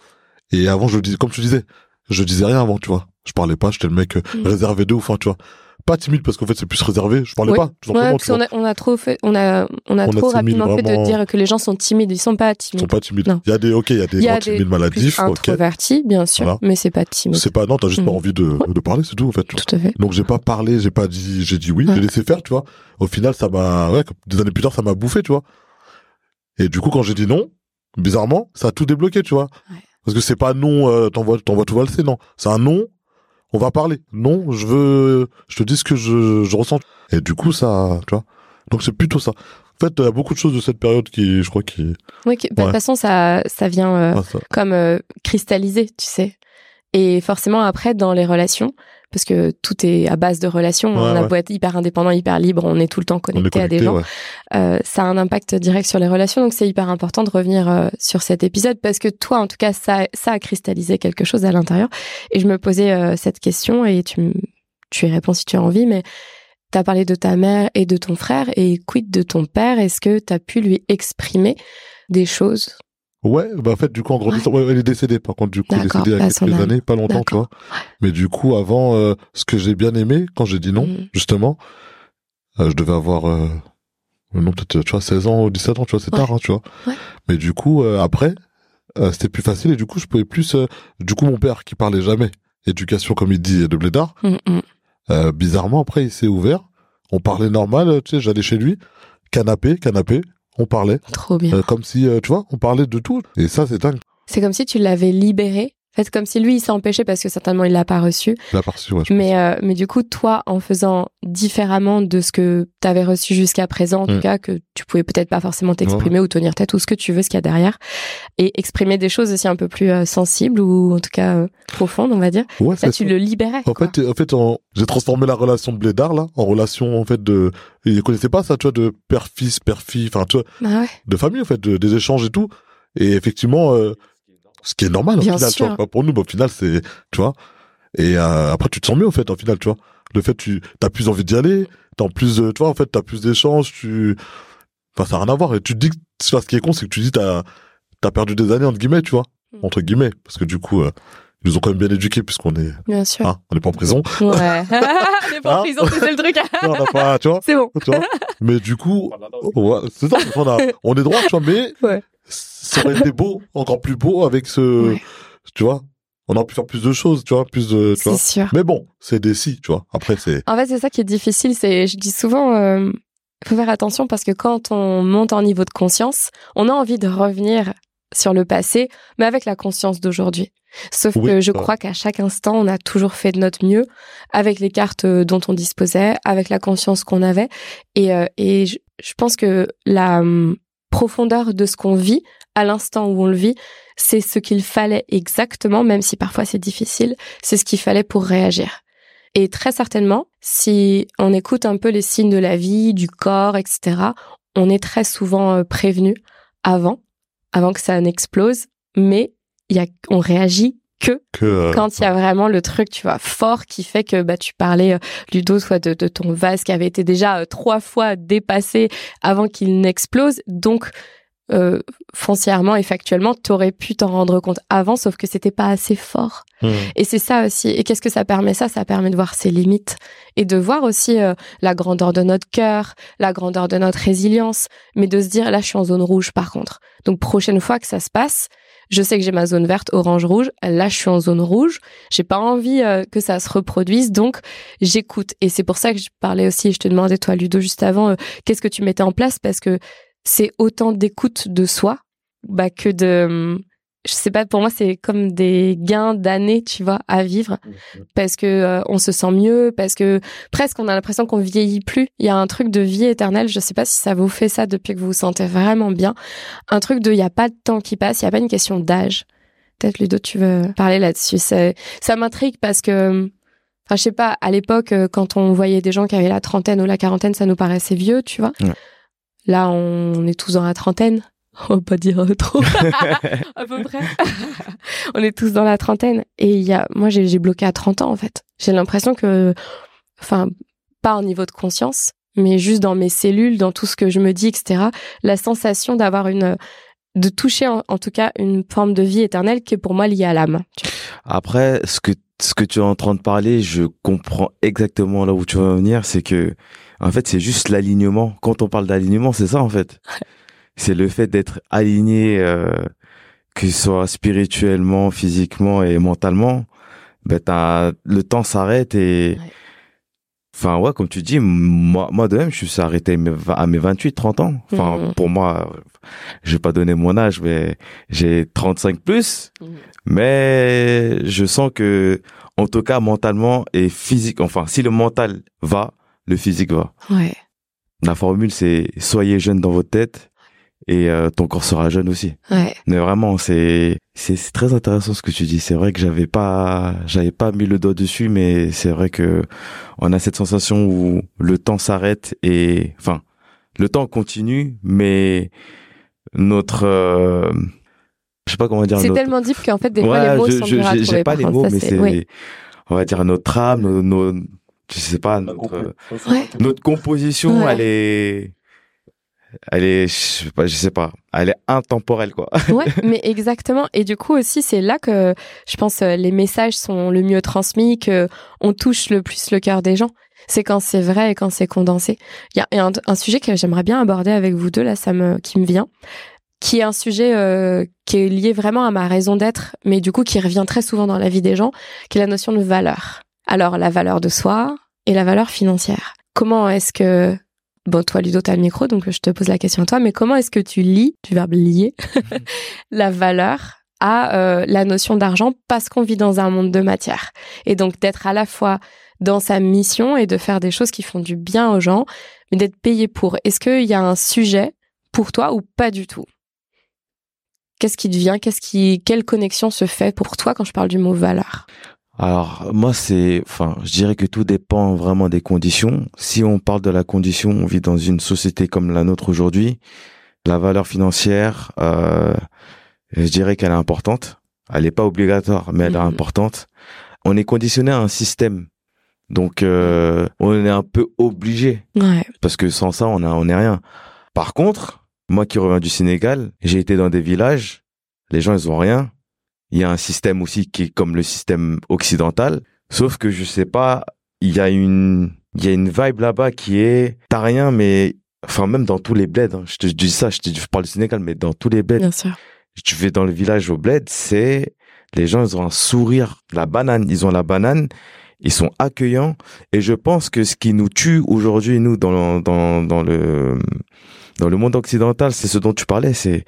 Et avant, je disais, comme tu disais, je disais rien avant, tu vois. Je parlais pas, j'étais le mec euh, hmm. réservé de ouf, hein, tu vois pas timide parce qu'en fait c'est plus réservé. Je parlais pas. Tout ouais, parce on, a, on a trop fait, on a, on a trop rapidement fait de dire que les gens sont timides. Ils sont pas timides. Ils sont pas timides. Il y a des, ok, il y a des gens timides maladifs. Introvertis, bien sûr, mais c'est pas timide. C'est pas, non, t'as juste pas mm. envie de, de parler, c'est tout, en fait. Tout à fait. Donc j'ai pas parlé, j'ai pas dit, j'ai dit oui, j'ai laissé faire, tu vois. Au final, ça m'a, ouais, des années plus tard, ça m'a bouffé, tu vois. Et du coup, quand j'ai dit non, bizarrement, ça a tout débloqué, tu vois. Parce que c'est pas non, euh, t'envoies, t'envoies tout valser, non. C'est un non, on va parler. Non, je veux, je te dis ce que je, je ressens. Et du coup, ça, tu vois. Donc c'est plutôt ça. En fait, il y a beaucoup de choses de cette période qui, je crois, qui. Oui, bah, de toute façon, ça, ça vient euh, ah, comme euh, cristalliser, tu sais. Et forcément, après, dans les relations, parce que tout est à base de relations. on a beau être hyper indépendant, hyper libre, on est tout le temps connecté, à des gens. Euh, ça a un impact direct sur les relations, donc c'est hyper important de revenir euh, sur cet épisode parce que toi, en tout cas, ça, ça a cristallisé quelque chose à l'intérieur. Et je me posais euh, cette question et tu, tu y réponds si tu as envie, mais tu as parlé de ta mère et de ton frère et quid de ton père? Est-ce que tu as pu lui exprimer des choses Ouais, bah en fait, du coup, en grandissant, ouais. elle est décédée, par contre, du coup, elle est décédée il y a quelques années, pas longtemps, tu vois. Mais du coup, avant, euh, ce que j'ai bien aimé, quand j'ai dit non, mm. justement, euh, je devais avoir, euh, non, peut-être, tu vois, 16 ans ou 17 ans, tu vois, c'est tard, hein, tu vois. Mais du coup, après, c'était plus facile et du coup, je pouvais plus, du coup, mon père, qui parlait jamais éducation, comme il dit, de blédard, mm, mm. bizarrement, après, il s'est ouvert, on parlait normal, tu sais, j'allais chez lui, canapé, canapé, on parlait. Trop bien. Euh, comme si, euh, tu vois, on parlait de tout. Et ça, c'est dingue. C'est comme si tu l'avais libéré fait, comme si lui, il s'est empêché parce que certainement il l'a pas reçu. Il l'a pas reçu, ouais, mais, euh, mais du coup, toi, en faisant différemment de ce que tu avais reçu jusqu'à présent, en tout mm. cas, que tu pouvais peut-être pas forcément t'exprimer ou tenir tête ou ce que tu veux, ce qu'il y a derrière, et exprimer des choses aussi un peu plus euh, sensibles ou en tout cas euh, profondes, on va dire. Ouais, là, tu le libérais. En fait, en fait, j'ai transformé la relation de Blédard là en relation en fait de. Il connaissait pas ça, tu vois, de père-fils, père-fille, enfin, tu vois, bah ouais. de famille en fait, des échanges et tout. Et effectivement, euh, ce qui est normal au final, tu vois. Pour nous, au final, c'est, tu vois. Et euh, après, tu te sens mieux, au fait, au final, tu vois. Le fait, tu as plus envie d'y aller, t'as plus, tu vois, en fait, t'as plus d'échanges, tu, enfin, ça n'a rien à voir. Et tu te dis, que, ce qui est con, c'est que tu dis, t'as, t'as perdu des années, entre guillemets, tu vois. Mm. Entre guillemets. Parce que du coup, euh, ils nous ont quand même bien édouqués puisqu'on est, bien sûr. Hein, on n'est pas en prison. Ouais. on n'est pas en hein prison, c'est le truc. on n'a pas, tu vois. C'est bon. Tu vois mais du coup, ouais, c'est ça, on, a, on est droit, tu vois, mais, ouais ça aurait été beau, encore plus beau avec ce, tu vois. On aurait pu faire plus de choses, tu vois, plus de, tu vois. Sûr. Mais bon, c'est des si, tu vois. Après, c'est. En fait, c'est ça qui est difficile. C'est, je dis souvent, euh, faut faire attention parce que quand on monte en niveau de conscience, on a envie de revenir sur le passé, mais avec la conscience d'aujourd'hui. Sauf que je crois qu'à chaque instant, on a toujours fait de notre mieux avec les cartes euh, dont on disposait, avec la conscience qu'on avait. Et, euh, et je, je, pense que la hum, profondeur de ce qu'on vit à l'instant où on le vit, c'est ce qu'il fallait exactement, même si parfois c'est difficile, c'est ce qu'il fallait pour réagir. Et très certainement, si on écoute un peu les signes de la vie, du corps, etc., on est très souvent euh, prévenu avant, avant que ça n'explose, mais y a, on réagit que, euh, quand il y a vraiment le truc, tu vois, fort qui fait que bah tu parlais du euh, Ludo soit de, de, ton vase qui avait été déjà trois fois dépassé avant qu'il n'explose. Donc euh, foncièrement et factuellement, t'aurais pu t'en rendre compte avant, sauf que c'était pas assez fort. Mmh. Et c'est ça aussi. Et qu'est-ce que ça permet ça? Ça permet de voir ses limites et de voir aussi euh, la grandeur de notre cœur, la grandeur de notre résilience, mais de se dire là, je suis en zone rouge par contre. Donc prochaine fois que ça se passe, je sais que j'ai ma zone verte, orange, rouge. Là, je suis en zone rouge. J'ai pas envie euh, que ça se reproduise, donc j'écoute. Et c'est pour ça que je parlais aussi. Je te demandais toi, Ludo, juste avant, qu'est-ce que tu mettais en place? Parce que c'est autant d'écoute de soi bah, que de je sais pas pour moi c'est comme des gains d'années tu vois à vivre parce que euh, on se sent mieux parce que presque on a l'impression qu'on vieillit plus. Il y a un truc de vie éternelle je sais pas si ça vous fait ça depuis que vous vous sentez vraiment bien. Un truc de il y a pas de temps qui passe il y a pas une question d'âge. Peut-être Ludo tu veux parler là-dessus. Ça, ça m'intrigue parce que enfin je sais pas à l'époque euh, quand on voyait des gens qui avaient la trentaine ou la quarantaine ça nous paraissait vieux tu vois. Là, on est tous dans la trentaine. On va pas dire trop. à peu près. on est tous dans la trentaine. Et il y a, moi, j'ai bloqué à 30 ans, en fait. J'ai l'impression que, enfin, pas au niveau de conscience, mais juste dans mes cellules, dans tout ce que je me dis, etc. La sensation d'avoir une, de toucher en, tout cas une forme de vie éternelle qui est pour moi liée à l'âme. Après, ce que ce que tu es en train de parler, je comprends exactement là où tu vas venir. C'est que, en fait, c'est juste l'alignement. Quand on parle d'alignement, c'est ça, en fait. C'est le fait d'être aligné, euh, que ce soit spirituellement, physiquement et mentalement. Ben, t'as, le temps s'arrête et, Enfin, ouais, comme tu dis, moi, moi de même, je suis arrêté à mes 28, 30 ans. Enfin, mmh. pour moi, je vais pas donner mon âge, mais j'ai 35 plus. Mmh. Mais je sens que, en tout cas, mentalement et physique, enfin, si le mental va, le physique va. Ouais. La formule, c'est soyez jeune dans votre tête et euh, ton corps sera jeune aussi. Ouais. Mais vraiment, c'est c'est très intéressant ce que tu dis. C'est vrai que j'avais pas j'avais pas mis le doigt dessus, mais c'est vrai que on a cette sensation où le temps s'arrête et enfin le temps continue, mais notre euh, je sais pas comment dire. C'est tellement deep qu'en fait des fois les mots sont durs à J'ai pas les mots, mais c'est on va dire notre âme, nos, je sais pas notre notre composition, elle est elle est, je sais pas, je sais pas, elle est intemporelle quoi. ouais, mais exactement. Et du coup aussi, c'est là que je pense euh, les messages sont le mieux transmis, que on touche le plus le cœur des gens. C'est quand c'est vrai et quand c'est condensé. Il y a un, sujet que j'aimerais bien aborder avec vous deux là, ça me, qui me vient, qui est un sujet euh, qui est lié vraiment à ma raison d'être, mais du coup qui revient très souvent dans la vie des gens, qui est la notion de valeur. Alors la valeur de soi et la valeur financière. Comment est-ce que Bon, toi, Ludo, t'as le micro, donc je te pose la question à toi, mais comment est-ce que tu lis, du verbe lier, la valeur à euh, la notion d'argent parce qu'on vit dans un monde de matière? Et donc d'être à la fois dans sa mission et de faire des choses qui font du bien aux gens, mais d'être payé pour. Est-ce qu'il y a un sujet pour toi ou pas du tout? Qu'est-ce qui devient Qu'est-ce qui Quelle connexion se fait pour toi quand je parle du mot valeur? Alors moi c'est, enfin, je dirais que tout dépend vraiment des conditions. Si on parle de la condition, on vit dans une société comme la nôtre aujourd'hui. La valeur financière, euh, je dirais qu'elle est importante. Elle n'est pas obligatoire, mais elle est mhm. importante. On est conditionné à un système, donc euh, on est un peu obligé, ouais. parce que sans ça on a, on est rien. Par contre, moi qui reviens du Sénégal, j'ai été dans des villages, les gens ils ont rien, il y a un système aussi qui est comme le système occidental. Sauf que je sais pas, il y a une, il y a une vibe là-bas qui est, t'as rien, mais, enfin, même dans tous les bleds, hein. je te dis ça, je, te, je parle du Sénégal, mais dans tous les bleds. Bien sûr. Tu vais dans le village au bled, c'est, les gens, ils ont un sourire, la banane, ils ont la banane, ils sont accueillants, et je pense que ce qui nous tue aujourd'hui, nous, dans, dans, dans le, dans le monde occidental, c'est ce dont tu parlais, c'est,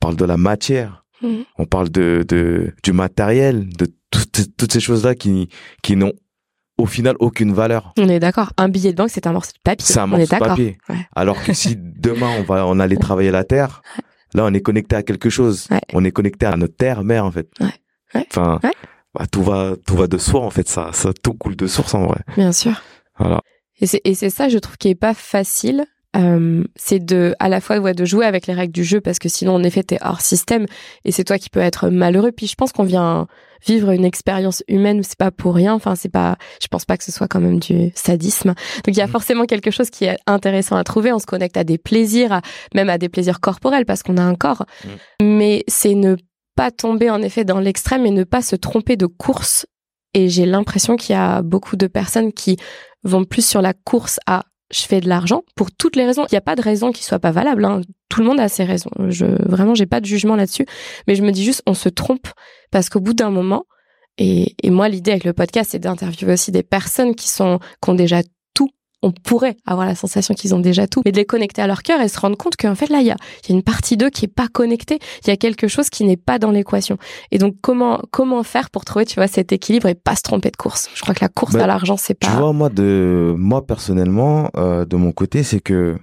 parle de la matière Mhm. On parle de, de du matériel, de toutes, toutes ces choses-là qui, qui n'ont au final aucune valeur. On est d'accord. Un billet de banque, c'est un morceau de papier. C'est un morceau de papier. Alors que si demain on va, on allait travailler la terre, là on est connecté à quelque chose. On est connecté à notre terre mère en fait. Enfin, bah, tout va, tout va de soi en fait. Ça, ça tout coule de source en vrai. Bien sûr. Voilà. Et c'est ça, je trouve, qui est pas facile euh, c'est de à la fois ouais, de jouer avec les règles du jeu parce que sinon en effet t'es hors système et c'est toi qui peux être malheureux. Puis je pense qu'on vient vivre une expérience humaine c'est pas pour rien. Enfin c'est pas je pense pas que ce soit quand même du sadisme. Donc il y a mm. forcément quelque chose qui est intéressant à trouver. On se connecte à des plaisirs même à des plaisirs corporels parce qu'on a un corps. Mm. mais c'est ne pas tomber en effet dans l'extrême et ne pas se tromper de course. Et j'ai l'impression qu'il y a beaucoup de personnes qui vont plus sur la course à je fais de l'argent pour toutes les raisons. Il n'y a pas de raison qui soit pas valable. Hein. Tout le monde a ses raisons. Je vraiment, j'ai pas de jugement là-dessus. Mais je me dis juste, on se trompe parce qu'au bout d'un moment, et, et moi, l'idée avec le podcast, c'est d'interviewer aussi des personnes qui sont qui ont déjà on pourrait avoir la sensation qu'ils ont déjà tout, mais de les connecter à leur cœur et se rendre compte qu'en fait là il y a, y a, une partie d'eux qui est pas connectée, il y a quelque chose qui n'est pas dans l'équation. Et donc comment comment faire pour trouver tu vois cet équilibre et pas se tromper de course? Je crois que la course bah, à l'argent c'est pas. Tu vois moi de moi personnellement euh, de mon côté c'est que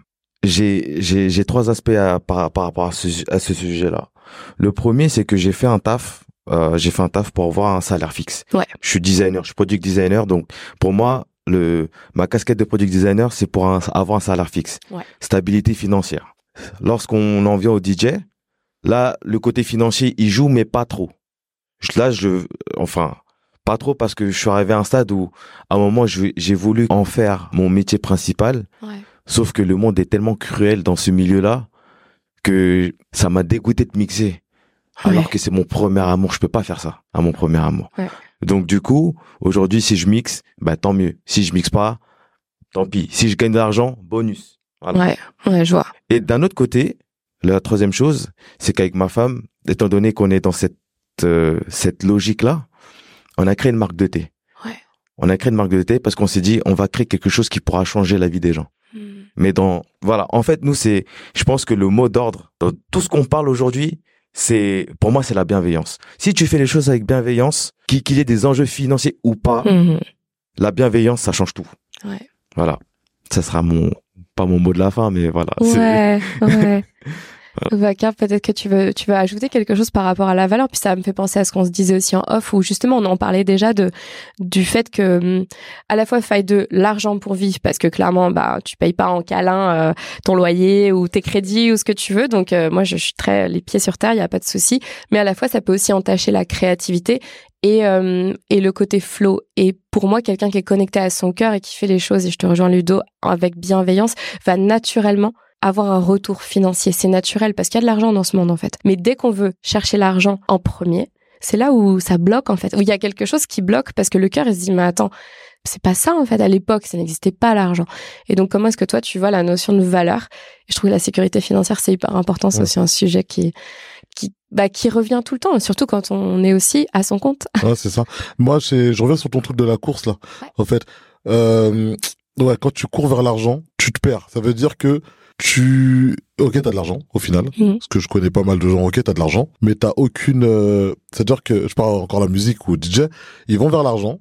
j'ai j'ai j'ai trois aspects à, par, par rapport à ce, à ce sujet là. Le premier c'est que j'ai fait un taf euh, j'ai fait un taf pour avoir un salaire fixe. Ouais. Je suis designer, je suis product designer, donc pour moi, le ma casquette de product designer, c'est pour avoir un salaire fixe, stabilité financière. Lorsqu'on en vient au DJ, là, le côté financier, il joue, mais pas trop. Là, je, enfin, pas trop parce que je suis arrivé à un stade où, à un moment, j'ai voulu en faire mon métier principal. Sauf que le monde est tellement cruel dans ce milieu-là que ça m'a dégoûté de mixer. Alors que c'est mon premier amour, je peux pas faire ça à mon premier amour. Donc du coup, aujourd'hui, si je mixe, bah tant mieux. Si je mixe pas, tant pis. Si je gagne de l'argent, bonus. Ouais, ouais, je vois. Et d'un autre côté, la troisième chose, c'est qu'avec ma femme, étant donné qu'on est dans cette euh, cette logique-là, on a créé une marque de thé. Ouais. On a créé une marque de thé parce qu'on s'est dit, on va créer quelque chose qui pourra changer la vie des gens. Hmm. Mais dans voilà, en fait, nous c'est, je pense que le mot d'ordre dans tout ce qu'on parle aujourd'hui, c'est pour moi c'est la bienveillance. Si tu fais les choses avec bienveillance, qu'il y ait des enjeux financiers ou pas, mhm. la bienveillance ça change tout. Ouais. Voilà, ça sera mon pas mon mot de la fin, mais voilà. Ouais, ouais. Vaca, peut-être que tu veux, tu veux ajouter quelque chose par rapport à la valeur. Puis ça me fait penser à ce qu'on se disait aussi en off, où justement on en parlait déjà de du fait que hum, à la fois faille de l'argent pour vivre, parce que clairement, bah tu payes pas en câlin euh, ton loyer ou tes crédits ou ce que tu veux. Donc euh, moi, je, suis très les pieds sur terre, il y a pas de souci. Mais à la fois, ça peut aussi entacher la créativité et hum, et le côté flow. Et pour moi, quelqu'un qui est connecté à son cœur et qui fait les choses, et je te rejoins Ludo, avec bienveillance, va naturellement avoir un retour financier. C'est naturel parce qu'il y a de l'argent dans ce monde en fait. Mais dès qu'on veut chercher l'argent en premier, c'est là où ça bloque en fait, où il y a quelque chose qui bloque parce que le cœur il se dit mais attends, c'est pas ça en fait à l'époque, ça n'existait pas l'argent. Et donc comment est-ce que toi tu vois la notion de valeur? Je trouve que la sécurité financière c'est hyper important, c'est aussi un sujet qui qui bah, qui revient tout le temps, surtout quand on est aussi à son compte. Ouais, c'est ça. Moi, je reviens sur ton truc de la course là. En fait, euh, ouais, quand tu cours vers l'argent, tu te perds. Ça veut dire que tu ok t'as de l'argent au final. Mm. parce que je connais pas mal de gens ok t'as de l'argent. Mais t'as aucune euh, c'est à dire que je parle encore la musique ou DJ ils vont vers l'argent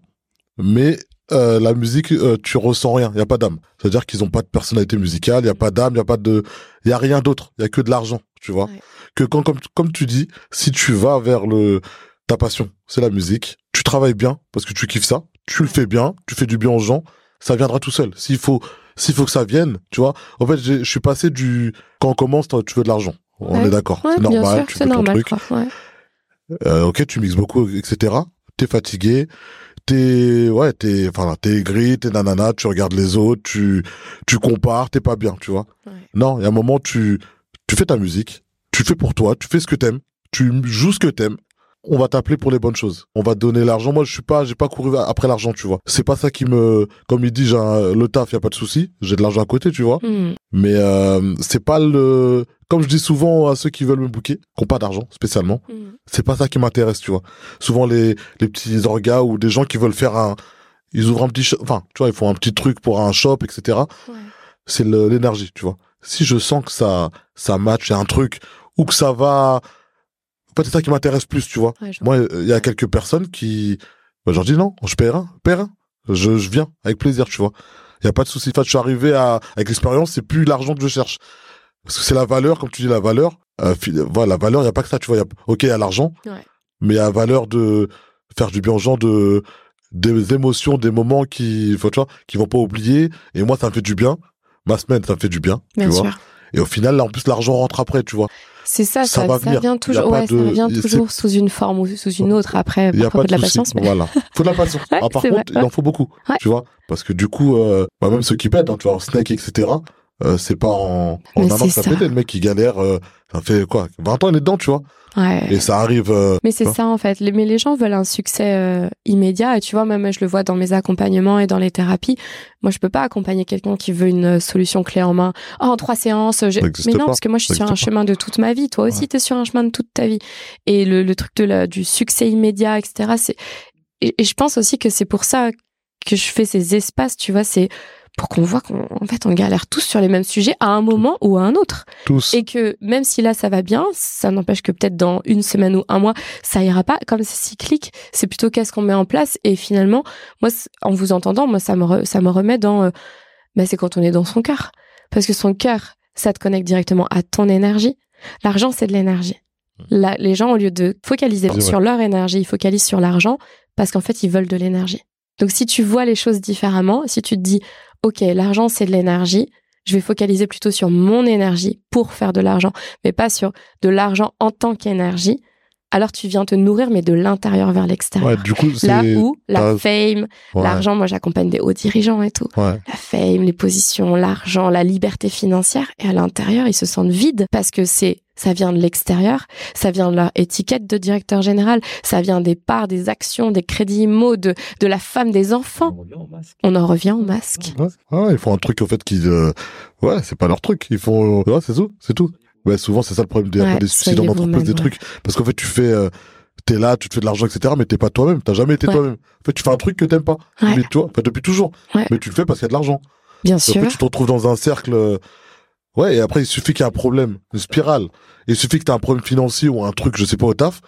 mais euh, la musique euh, tu ressens rien. Il y a pas d'âme. C'est à dire qu'ils ont pas de personnalité musicale il y a pas d'âme il y a pas de y a rien d'autre. Il y a que de l'argent tu vois. Que quand comme comme tu dis si tu vas vers le ta passion c'est la musique tu travailles bien parce que tu kiffes ça tu le fais bien tu fais du bien aux gens ça viendra tout seul. S'il faut s'il faut que ça vienne, tu vois. En fait, je suis passé du quand on commence, tu veux de l'argent. On est d'accord. c'est normal. tu fais ton truc. Euh, ok, tu mixes beaucoup, etc. T'es fatigué. T'es, ouais, t'es, enfin, t'es gris, t'es nanana, tu regardes les autres, tu, tu compares, t'es pas bien, tu vois. Non, il y a un moment, tu, tu fais ta musique, tu fais pour toi, tu fais ce que t'aimes, tu joues ce que t'aimes, on va t'appeler pour les bonnes choses. On va te donner l'argent. Moi, je suis pas, j'ai pas couru après l'argent, tu vois. C'est pas ça qui me, comme il dit, j'ai le taf, y a pas de souci. J'ai de l'argent à côté, tu vois. Hmm. Mais euh, c'est pas le, comme je dis souvent à ceux qui veulent me bouquer, qui ont pas d'argent spécialement, hmm. c'est pas ça qui m'intéresse, tu vois. Souvent les les petits orgas ou des gens qui veulent faire un, ils ouvrent un petit, enfin, tu vois, ils font un petit truc pour un shop, etc. C'est l'énergie, tu vois. Si je sens que ça ça match, un truc ou que ça va c'est ça qui m'intéresse plus, tu vois. Moi, il y a quelques personnes qui, bah, je leur dis non, je paie rien, paie Je, je viens avec plaisir, tu vois. Il y a pas de souci. Enfin, je suis arrivé à, avec l'expérience, c'est plus l'argent que je cherche. Parce que c'est la valeur, comme tu dis, la valeur. Euh, voilà, la valeur, il y a pas que ça, tu vois. Y a, ok, il y a l'argent. Mais il y a la valeur de faire du bien aux gens, de, des émotions, des moments qui, tu vois, qui vont pas oublier. Et moi, ça me fait du bien. Ma semaine, ça me fait du bien, tu vois. Et au final, là, en plus, l'argent rentre après, tu vois. C'est ça, ça, ça, vient toujours, ouais, ça vient toujours sous une forme ou sous une autre. Après, il y a pas de, la patience. Mais... Voilà, faut de la patience. ah, par contre, il en faut beaucoup, tu vois, parce que du coup, euh, bah, même ceux qui pètent, hein, tu vois, Snake, etc. Euh, c'est pas en, en un an que ça, ça. le mec qui galère, euh, ça fait quoi 20 ans il est dedans, tu vois. Ouais. Et ça arrive. Euh, mais c'est ça en fait. mais les gens veulent un succès euh, immédiat. Et tu vois, même je le vois dans mes accompagnements et dans les thérapies. Moi, je peux pas accompagner quelqu'un qui veut une solution clé en main. Oh, en trois séances. Mais non, parce que moi, je suis sur un chemin de toute ma vie. Toi aussi, tu es sur un chemin de toute ta vie. Et le, le truc de la, du succès immédiat, etc. C'est et je pense aussi que c'est pour ça que je fais ces espaces. Tu vois, c'est pour qu'on voit qu'en fait on galère tous sur les mêmes sujets à un moment ou à un autre. Tous. Et que même si là ça va bien, ça n'empêche que peut-être dans une semaine ou un mois ça ira pas. Comme c'est cyclique, c'est plutôt qu'est-ce qu'on met en place. Et finalement, moi en vous entendant, moi ça me ça me remet dans, euh, bah, c'est quand on est dans son cœur, parce que son cœur ça te connecte directement à ton énergie. L'argent c'est de l'énergie. Là, les gens au lieu de focaliser sur leur énergie, ils focalisent sur l'argent parce qu'en fait ils veulent de l'énergie. Donc si tu vois les choses différemment, si tu te dis ok, l'argent c'est de l'énergie, je vais focaliser plutôt sur mon énergie pour faire de l'argent, mais pas sur de l'argent en tant qu'énergie, alors tu viens te nourrir, mais de l'intérieur vers l'extérieur. du coup, Là où la fame, l'argent, moi j'accompagne des hauts dirigeants et tout. La fame, les positions, l'argent, la liberté financière, et à l'intérieur, ils se sentent vides parce que c'est ça vient de l'extérieur, ça vient de leur étiquette de directeur général, ça vient des parts, des actions, des crédits immo, de, de la femme, des enfants. On en revient au masque. Ouais, ils font un truc, au fait, qui, euh, ouais, c'est pas leur truc. Ils font, ouais, c'est tout, c'est tout. Ouais, souvent, c'est ça le problème des, ouais, des suicides en entreprise, des trucs. Parce qu'en fait, tu fais, euh, t'es là, tu te fais de l'argent, etc., mais t'es pas toi-même. T'as jamais été toi-même. En fait, tu fais un truc que t'aimes pas. Mais tu vois, depuis toujours. Mais tu le fais parce qu'il y a de l'argent. Bien sûr. Fait, tu te retrouves dans un cercle, euh, ouais, et après, il suffit qu'il y ait un problème, une spirale. Il suffit que t'aies un problème financier ou un truc, je sais pas, au taf.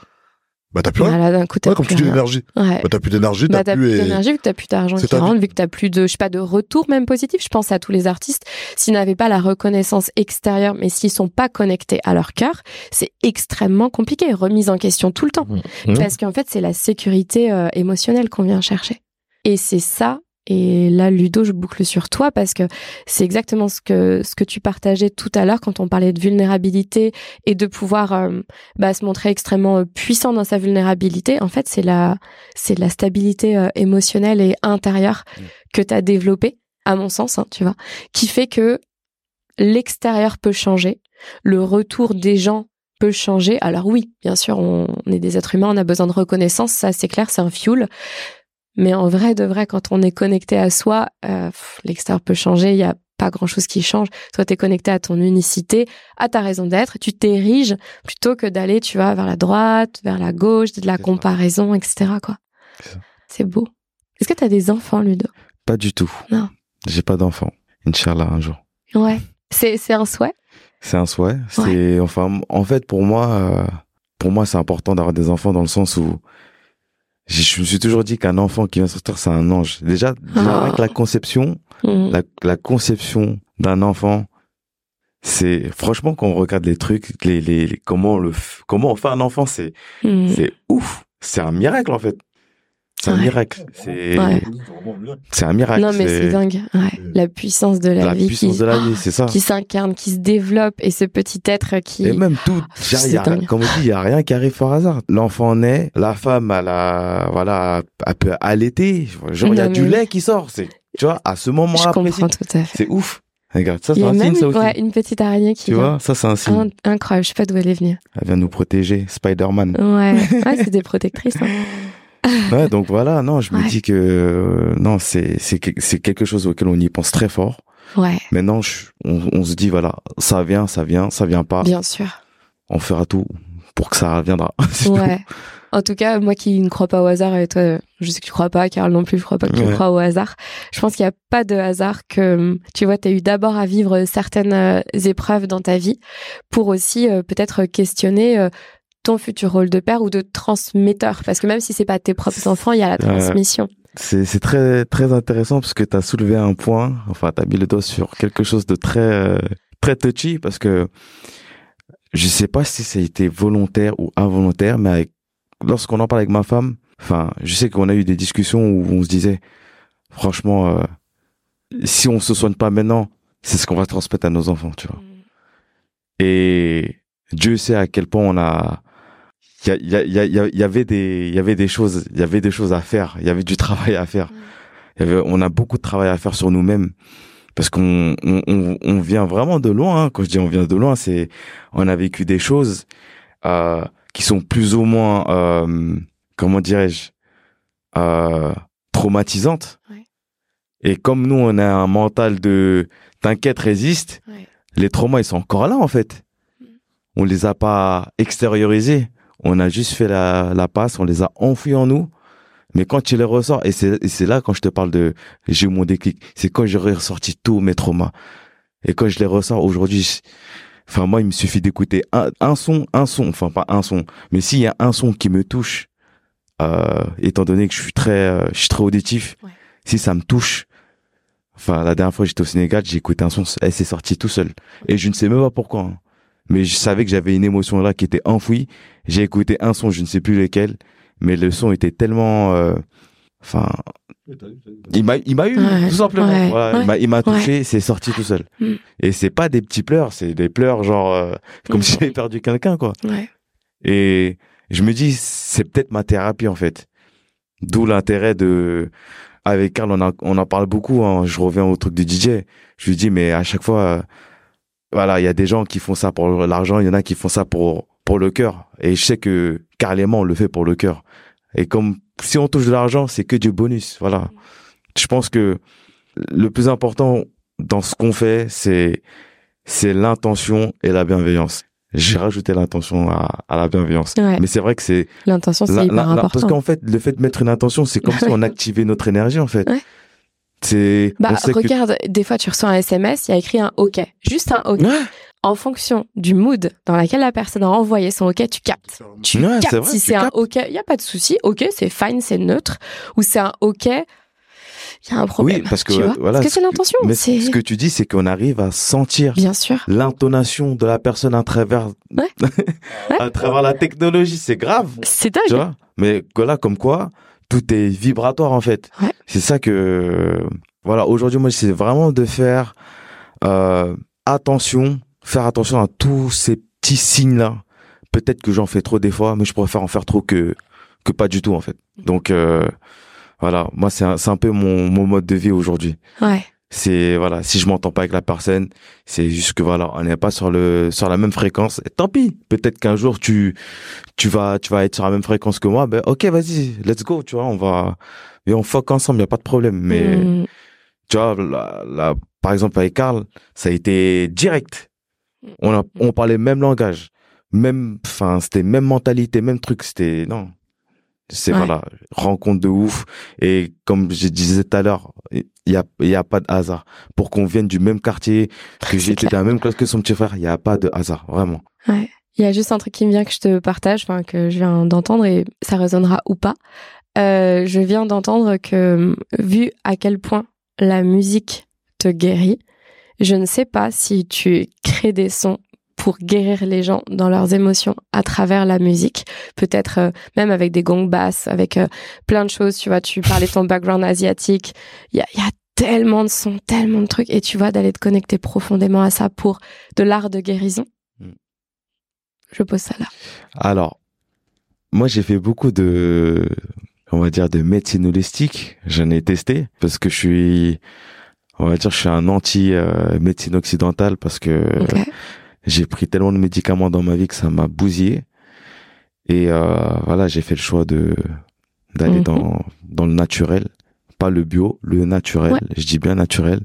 Bah t'as plus rien. Voilà, d'un coup, ouais, comme tu dis l'énergie. Ouais. Bah t'as plus d'énergie, bah, t'as plus, d'énergie vu que t'as plus d'argent qui rentre, vu que t'as plus de, je sais pas, de retour même positif. Je pense à tous les artistes, s'ils n'avaient pas la reconnaissance extérieure, mais s'ils sont pas connectés à leur cœur, c'est extrêmement compliqué, remise en question tout le temps, mmh. Mmh. parce qu'en fait c'est la sécurité euh, émotionnelle qu'on vient chercher. Et c'est ça et là, Ludo, je boucle sur toi parce que c'est exactement ce que ce que tu partageais tout à l'heure quand on parlait de vulnérabilité et de pouvoir euh, bah, se montrer extrêmement euh, puissant dans sa vulnérabilité. En fait, c'est la c'est la stabilité euh, émotionnelle et intérieure mm. que tu as développée, à mon sens, hein, tu vois, qui fait que l'extérieur peut changer, le retour des gens peut changer. Alors oui, bien sûr, on, on est des êtres humains, on a besoin de reconnaissance, ça c'est clair, c'est un fuel. Mais en vrai, de vrai, quand on est connecté à soi, euh, l'extérieur peut changer, il n'y a pas grand-chose qui change. Toi, tu es connecté à ton unicité, à ta raison d'être, tu t'ériges plutôt que d'aller, tu vois, vers la droite, vers la gauche, de la comparaison, etc. quoi. C'est beau. Est-ce que tu as des enfants, Ludo? Pas du tout. Non. J'ai pas d'enfants. Inch'Allah, un jour. Ouais. C'est, c'est un souhait? C'est un souhait. C'est, enfin, en fait, pour moi, euh, pour moi, c'est important d'avoir des enfants dans le sens où je me suis toujours dit qu'un enfant qui vient sortir, c'est un ange. Déjà, avec la conception, mm. la, conception d'un enfant, c'est franchement quand on regarde les trucs, les, les, comment le comment on fait un enfant, c'est mm. c'est ouf, c'est un miracle en fait. C'est un miracle. C'est un miracle. Non mais c'est dingue. La puissance de la, vie. La puissance qui... de la vie, c'est ça. Qui s'incarne, qui se développe et ce petit être qui. Et même tout. Oh, comme on dit, il y a rien qui arrive par hasard. L'enfant naît, la femme, elle a voilà, elle peut allaiter. Genre il y a du lait qui sort. Tu vois à ce moment-là. Je comprends tout à fait. C'est ouf. Regarde, ça c'est un signe, ça aussi. Ouais, une petite araignée qui. Tu vois, ça c'est un signe. incroyable, je sais pas d'où elle est venue. Elle vient nous protéger, Spider-Man. Ouais, ouais c'est des protectrices. Hein. Ouais, donc voilà, non, je me dis que euh, non, c'est c'est c'est quelque chose auquel on y pense très fort. Ouais. Maintenant, on, on, se dit voilà, ça vient, ça vient, ça vient pas. Bien sûr. On fera tout pour que ça reviendra. ouais. En tout cas, moi qui ne crois pas au hasard, et toi, je sais que tu crois pas, Carl non plus, je crois pas que tu crois au hasard. Je pense qu'il n'y a pas de hasard que, tu vois, tu as eu d'abord à vivre certaines euh, épreuves dans ta vie pour aussi euh, peut-être questionner ton futur rôle de père ou de transmetteur? Parce que même si c'est pas tes propres enfants, il y a la transmission. c'est très très intéressant parce que tu as soulevé un point, enfin tu as mis le doigt sur quelque chose de très euh, très touchy parce que je sais pas si ça a été volontaire ou involontaire, mais lorsqu'on en parle avec ma femme, enfin, je sais qu'on a eu des discussions où on se disait, franchement, euh, si on se soigne pas maintenant, c'est ce qu'on va transmettre à nos enfants, tu vois. Mm. Et Dieu sait à quel point on a il y, y, y, y, avait des il y avait des choses il y avait des choses à faire. Il y avait du travail à faire. Il y avait, on a beaucoup de travail à faire sur nous-mêmes. Parce qu'on on, on, on, vient vraiment de loin hein. quand je dis on vient de loin c'est on a vécu des choses euh, qui sont plus ou moins euh, comment dirais-je euh, traumatisantes. Et comme nous on a un mental de t'inquiète résiste les traumas ils sont encore là en fait. Mm. on les a pas extériorisés on a juste fait la, la passe, on les a enfouis en nous. Mais quand tu les ressors, et c'est là quand je te parle de j'ai eu mon déclic, c'est quand j'aurais ressorti tous mes traumas. Et quand je les ressors aujourd'hui, enfin moi il me suffit d'écouter un, un, son, un son, enfin pas un son, mais s'il y a un son qui me touche, euh, étant donné que je suis très, euh, je suis très auditif, si ça me touche, enfin la dernière fois j'étais au Sénégal, j'ai écouté un son, elle s'est sortie tout seul. Et je ne sais même pas pourquoi. Hein mais je savais que j'avais une émotion là qui était enfouie. J'ai écouté un son, je ne sais plus lequel, mais le son était tellement, euh, enfin, il m'a, il m'a eu tout simplement. il m'a, touché, c'est sorti tout seul. Mm. Et c'est pas des petits pleurs, c'est des pleurs genre euh, comme si j'avais perdu quelqu'un quoi. Et je me dis, c'est peut-être ma thérapie en fait. D'où l'intérêt de avec Karl, on, on en parle beaucoup. Hein. Je reviens au truc du DJ. Je lui dis, mais à chaque fois, euh, voilà, il y a des gens qui font ça pour l'argent, il y en a qui font ça pour pour le cœur. Et je sais que carrément, on le fait pour le cœur. Et comme si on touche de l'argent, c'est que du bonus. Voilà. Je pense que le plus important dans ce qu'on fait, c'est c'est l'intention et la bienveillance. J'ai rajouté l'intention à, à, la bienveillance. Mais c'est vrai que c'est l'intention, c'est hyper important. Parce qu'en fait, le fait de mettre une intention, c'est comme si on activait notre énergie en fait. Ouais. C'est. Bah regarde, des fois tu reçois un SMS, il y a écrit un OK, juste un OK. En fonction du mood dans lequel la personne a envoyé son OK, tu captes. Tu captes si c'est un OK, il y a pas de souci. OK, c'est fine, c'est neutre. Ou c'est un OK, il y a un problème. Oui, parce que voilà. Parce que c'est l'intention. Mais ce que tu dis, c'est qu'on arrive à sentir. Bien sûr. L'intonation de la personne à travers. à travers la technologie, c'est grave. C'est dingue. Tu vois Mais là, comme quoi, tout est vibratoire en fait. C'est ça que voilà. Aujourd'hui, moi, c'est vraiment de faire euh, attention, faire attention à tous ces petits signes là. Peut-être que j'en fais trop des fois, mais je préfère en faire trop que que pas du tout en fait. Donc euh, voilà, moi c'est un, un peu mon, mon mode de vie aujourd'hui. Ouais. C'est voilà, si je m'entends pas avec la personne, c'est juste que voilà, on n'est pas sur le sur la même fréquence. Et tant pis. Peut-être qu'un jour tu tu vas tu vas être sur la même fréquence que moi. Ben ok, vas-y, let's go. Tu vois, on va et on fuck ensemble, y a pas de problème. Mais mm. tu vois, là, par exemple avec Karl, ça a été direct. On a, on parlait le même langage, même, enfin c'était même mentalité, même truc. C'était non, c'est voilà, rencontre de ouf. Et comme je disais tout à l'heure, il y a, y a pas de hasard. Pour qu'on vienne du même quartier, que j'étais dans la même classe que son petit frère, il y a pas de hasard, vraiment. Ouais. Il y a juste un truc qui me vient que je te partage, enfin que je viens d'entendre et ça résonnera ou pas. Euh, je viens d'entendre que vu à quel point la musique te guérit, je ne sais pas si tu crées des sons pour guérir les gens dans leurs émotions à travers la musique, peut-être euh, même avec des gongs basses, avec euh, plein de choses, tu vois, tu parlais de ton background asiatique, il y a, y a tellement de sons, tellement de trucs, et tu vois, d'aller te connecter profondément à ça pour de l'art de guérison. Hmm. Je pose ça là. Alors, moi j'ai fait beaucoup de, on va dire, de médecine holistique, j'en ai testé, parce que je suis, on va dire, je suis un anti euh, occidentale, parce que... J'ai pris tellement de médicaments dans ma vie que ça m'a bousillé. Et euh, voilà, j'ai fait le choix de d'aller mhm. dans dans le naturel, pas le bio, le naturel. Je dis bien naturel.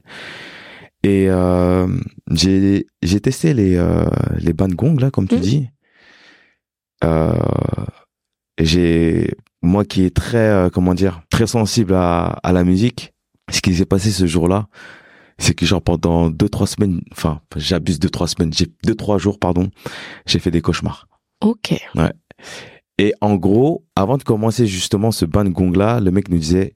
Et euh, j'ai j'ai testé les euh, les gong là, comme tu mhm. dis. Euh, j'ai moi qui est très comment dire très sensible à à la musique. Ce qui s'est passé ce jour-là, c'est que genre pendant deux trois semaines, enfin j'abuse deux trois semaines, j'ai deux trois jours pardon, j'ai fait des cauchemars. Ok. Ouais. Et en gros, avant de commencer justement ce ban gong là, le mec nous disait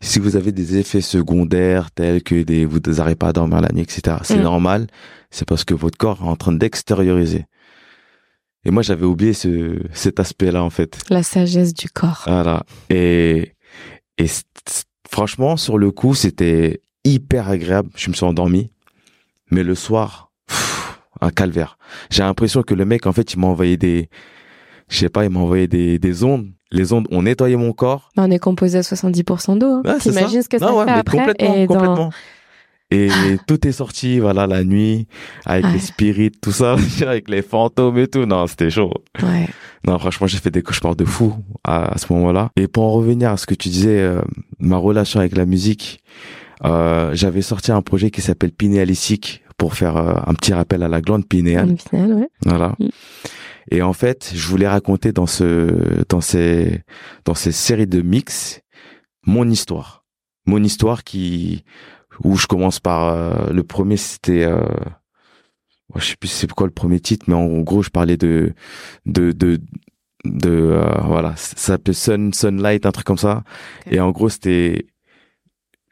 si vous avez des effets secondaires tels que des vous n'arrivez pas à dormir la nuit, etc. C'est mm. normal, c'est parce que votre corps est en train d'extérioriser. Et moi j'avais oublié ce cet aspect là en fait. La sagesse du corps. Voilà. Et et franchement sur le coup c'était hyper agréable. Je me suis endormi. Mais le soir, un calvaire. J'ai l'impression que le mec, en fait, il m'a envoyé des, je sais pas, il m'a envoyé des, des ondes. Les ondes ont nettoyé mon corps. On est composé à 70% d'eau. Hein. T'imagines ce que ça fait après complètement, et complètement. Et tout est sorti, voilà, la nuit, avec les spirites, tout ça, avec les fantômes et tout. Non, c'était chaud. Ouais. Non, franchement, j'ai fait des cauchemars de fou à, ce moment-là. Et pour en revenir à ce que tu disais, euh, ma relation avec la musique, j'avais sorti un projet qui s'appelle Pinéalisique pour faire euh, un petit rappel à la glande pinéale. ouais. Voilà. Mm. Et en fait, je voulais raconter dans ce, dans ces, dans ces séries de mix, mon histoire. Mon histoire qui, où je commence par, euh, le premier c'était, euh, je sais plus c'est quoi le premier titre, mais en gros, je parlais de, de, de, de, voilà, ça s'appelait Sun, Sunlight, un truc comme ça. Et en gros, c'était,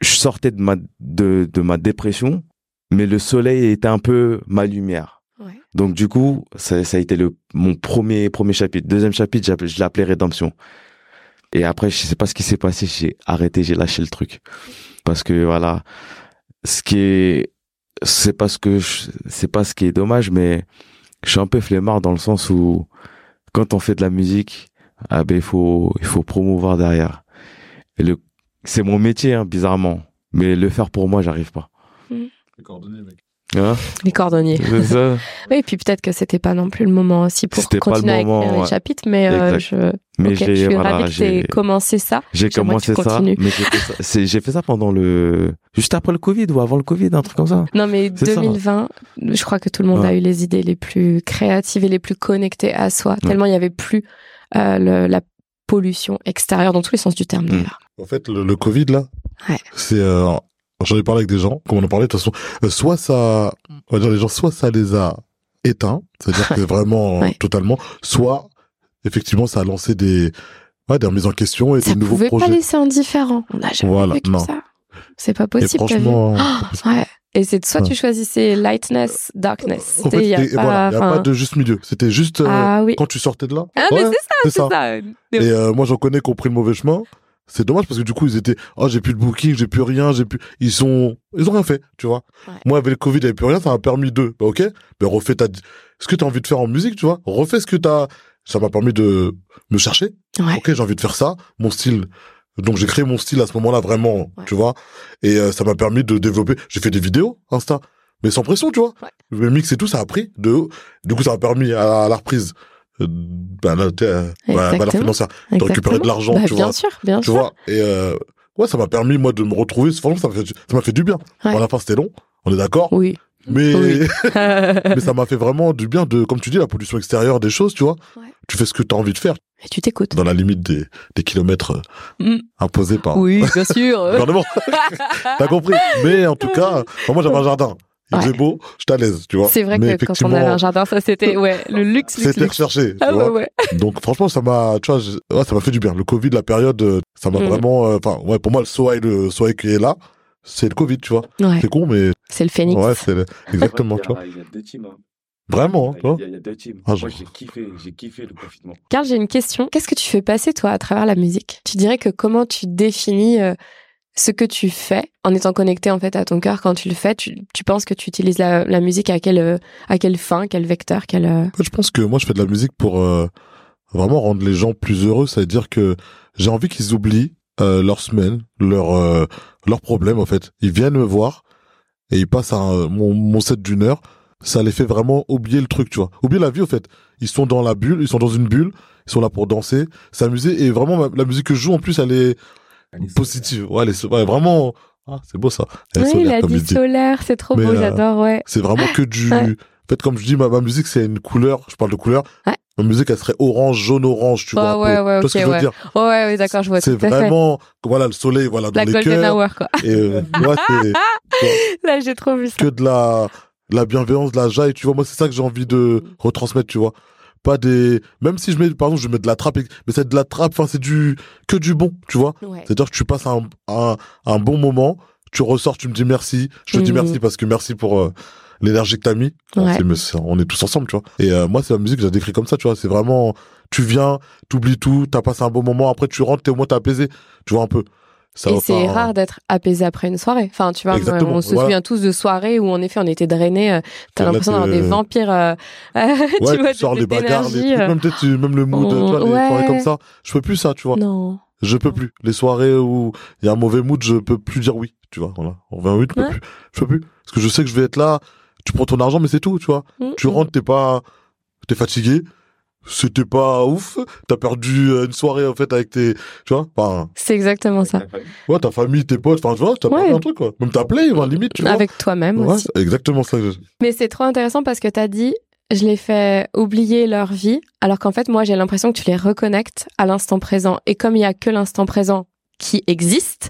je sortais de ma de, de ma dépression, mais le soleil était un peu ma lumière. Ouais. Donc du coup, ça, ça a été le mon premier premier chapitre. Deuxième chapitre, je l'appelais rédemption. Et après, je sais pas ce qui s'est passé, j'ai arrêté, j'ai lâché le truc parce que voilà, ce qui est c'est pas ce que c'est pas ce qui est dommage, mais je suis un peu flemmard dans le sens où quand on fait de la musique, ah ben il faut il faut promouvoir derrière. Et le c'est mon métier hein, bizarrement, mais le faire pour moi j'arrive pas. Mm. mec. Hein Les cordonniers. C'est ça. Oui, et puis peut-être que c'était pas non plus le moment aussi pour C'était pas le continuer à écrire moment, les ouais. chapitres, mais euh, je, Mais ok, j'ai je suis voilà, ravie que j'ai t'aies commencé ça. j'ai commencé ça, mais j'ai fait ça, c'est- j'ai fait ça pendant le juste après le Covid ou avant le Covid, un truc comme ça. Non, mais C'est ça. 2020, je crois que tout le monde Ouais. a eu les idées les plus créatives et les plus connectées à soi, Ouais. tellement il y avait plus euh, le- la pollution extérieure dans tous les sens du terme Mm. d'ailleurs. En fait, le, le Covid, là, Ouais. c'est... Euh, J'en ai parlé avec des gens, comme on en parlait, de toute façon, euh, soit ça... On va dire les gens, soit ça les a éteints, c'est-à-dire que vraiment, Ouais. totalement, soit, effectivement, ça a lancé des... Ouais, des remises en question et Ça des nouveaux pouvait projets. pas laisser indifférent. On n'a jamais Voilà, vécu non. ça. C'est pas et possible. vu franchement... Oh, ouais. Et c'est soit Ouais. tu choisissais lightness, darkness. En fait, Il y a c'était- pas, voilà, il y a enfin, pas de juste milieu. C'était juste euh, Ah oui. quand tu sortais de là. Ah, mais Ouais, c'est ça, c'est ça. ça. Et euh, moi, j'en connais qui ont pris le mauvais chemin. C'est dommage parce que du coup, ils étaient, oh, j'ai plus de booking, j'ai plus rien, j'ai plus, ils sont, ils ont rien fait, tu vois. Ouais. Moi, avec le Covid, avait plus rien, ça m'a permis de, bah, ok, ben, refais ta, ce que t'as envie de faire en musique, tu vois. Refais ce que t'as, ça m'a permis de me chercher. Ouais. Ok, j'ai envie de faire ça, mon style. Donc, j'ai créé mon style à ce moment-là, vraiment, Ouais. tu vois. Et euh, ça m'a permis de développer, j'ai fait des vidéos, Insta. Mais sans pression, tu vois. Ouais. Le mix et tout, ça a pris de, du coup, ça m'a permis à, la reprise, euh, ben, là, t'es, euh, bah, valeur financière de récupérer de l'argent, Bah, tu bien vois. sûr, bien Tu sûr. vois, et euh, ouais, ça m'a permis, moi, de me retrouver. Franchement, ça m'a fait, ça m'a fait du bien. Ouais. Bon, à la fin, c'était long, on est d'accord. Oui. Mais, Oui. mais ça m'a fait vraiment du bien de, comme tu dis, la pollution extérieure des choses, tu vois. Ouais. Tu fais ce que tu as envie de faire, Et tu t'écoutes. dans la limite des, des kilomètres euh, Mm. imposés par Oui, bien sûr. gouvernement. T'as compris. Mais en tout cas, moi, j'avais un jardin. Il Ouais. faisait beau, j'étais à l'aise, tu vois. C'est vrai Mais que quand on avait un jardin, ça c'était ouais, le luxe, C'était recherché, tu Ah ouais, vois. ouais. Donc franchement, ça m'a, tu vois, ouais, ça m'a fait du bien. Le Covid, la période, euh, ça m'a Mm. vraiment, euh, enfin, ouais, pour moi, le soleil, le soleil qui est là, c'est le Covid, tu vois. Ouais, C'est con, mais c'est le phénix. ouais, c'est le- exactement, tu vois. Il y a deux teams. hein. Vraiment, hein, tu vois. Il y a deux teams. Ah, Moi, j'ai kiffé, j'ai kiffé le confinement. Karl, j'ai une question. Qu'est-ce que tu fais passer toi à travers la musique? Tu dirais que comment tu définis euh, ce que tu fais en étant connecté en fait à ton cœur quand tu le fais? Tu, tu penses que tu utilises la, la musique à quelle euh, à quelle fin, quel vecteur, quel euh, En fait, je pense que moi, je fais de la musique pour euh, vraiment rendre les gens plus heureux. Ça veut dire que j'ai envie qu'ils oublient euh, leur semaine, leur euh, leurs problèmes. En fait, ils viennent me voir et ils passent un, mon, mon set d'une heure. Ça les fait vraiment oublier le truc, tu vois. Oublier la vie, en fait. Ils sont dans la bulle, ils sont dans une bulle, ils sont là pour danser, s'amuser. Et vraiment, ma- la musique que je joue, en plus, elle est positive. Ouais, elle est, ouais, vraiment. Ah, c'est beau ça. Elle est Oui, solaire, il a dit solaire, c'est trop Mais, beau, euh, j'adore, ouais. C'est vraiment que du. Ouais. En fait, comme je dis, ma, ma musique, c'est une couleur. Je parle de couleur. Ouais. Ma musique, elle serait orange, jaune, orange, tu vois. un ouais, ouais, tu vois ce que je veux ouais. dire Ouais, ouais, ouais, d'accord, je vois C'est à fait. vraiment, voilà, le soleil, voilà, dans La les cœurs. hour, quoi. Et euh, ouais, c'est Là, j'ai trop vu ça. que de la, de la bienveillance, de la jaille, tu vois. Moi, c'est ça que j'ai envie de retransmettre, tu vois. Pas des, même si je mets, par exemple, je mets de la trappe, mais c'est de la trappe, enfin, c'est du, que du bon, tu vois. Ouais. C'est-à-dire que tu passes un, un, un bon moment, tu ressors, tu me dis merci. Je te dis Mhm. merci parce que merci pour euh, l'énergie que t'as mis. Ouais. c'est- on est tous ensemble, tu vois. Et euh, moi, c'est la musique que j'ai décrit comme ça, tu vois. C'est vraiment, tu viens, t'oublies tout, t'as passé un bon moment, après tu rentres, t'es au moins t'es apaisé, tu vois un peu. Ça et va c'est rare d'être apaisé après une soirée. Enfin, tu vois, Exactement, on se souvient tous de soirées où, en effet, on était drainés. euh, T'as l'impression d'avoir des vampires. euh, tu Ouais, vois, tu sors bagarres, les d'énergie, trucs, euh. même peut-être tu- même le mood, tu vois, les Ouais. soirées comme ça. Je peux plus ça, tu vois. Non. Je peux plus. Les soirées où il y a un mauvais mood, je peux plus dire oui, tu vois. Voilà. En 28, je peux Ouais. plus. Je peux plus. Parce que je sais que je vais être là, tu prends ton argent, mais c'est tout, tu vois. Mm, Tu rentres, t'es pas, t'es fatigué. C'était pas ouf. T'as perdu euh, une soirée, en fait, avec tes, tu vois. Enfin, C'est exactement ça. ouais, ta famille, tes potes, enfin, tu vois, t'as Ouais. perdu un truc, quoi. Même t'as play, enfin, limite, tu vois. Avec toi-même Ouais, aussi. c'est exactement ça que je... Mais c'est trop intéressant parce que t'as dit, je les fais oublier leur vie, alors qu'en fait, moi, j'ai l'impression que tu les reconnectes à l'instant présent. Et comme il y a que l'instant présent qui existe,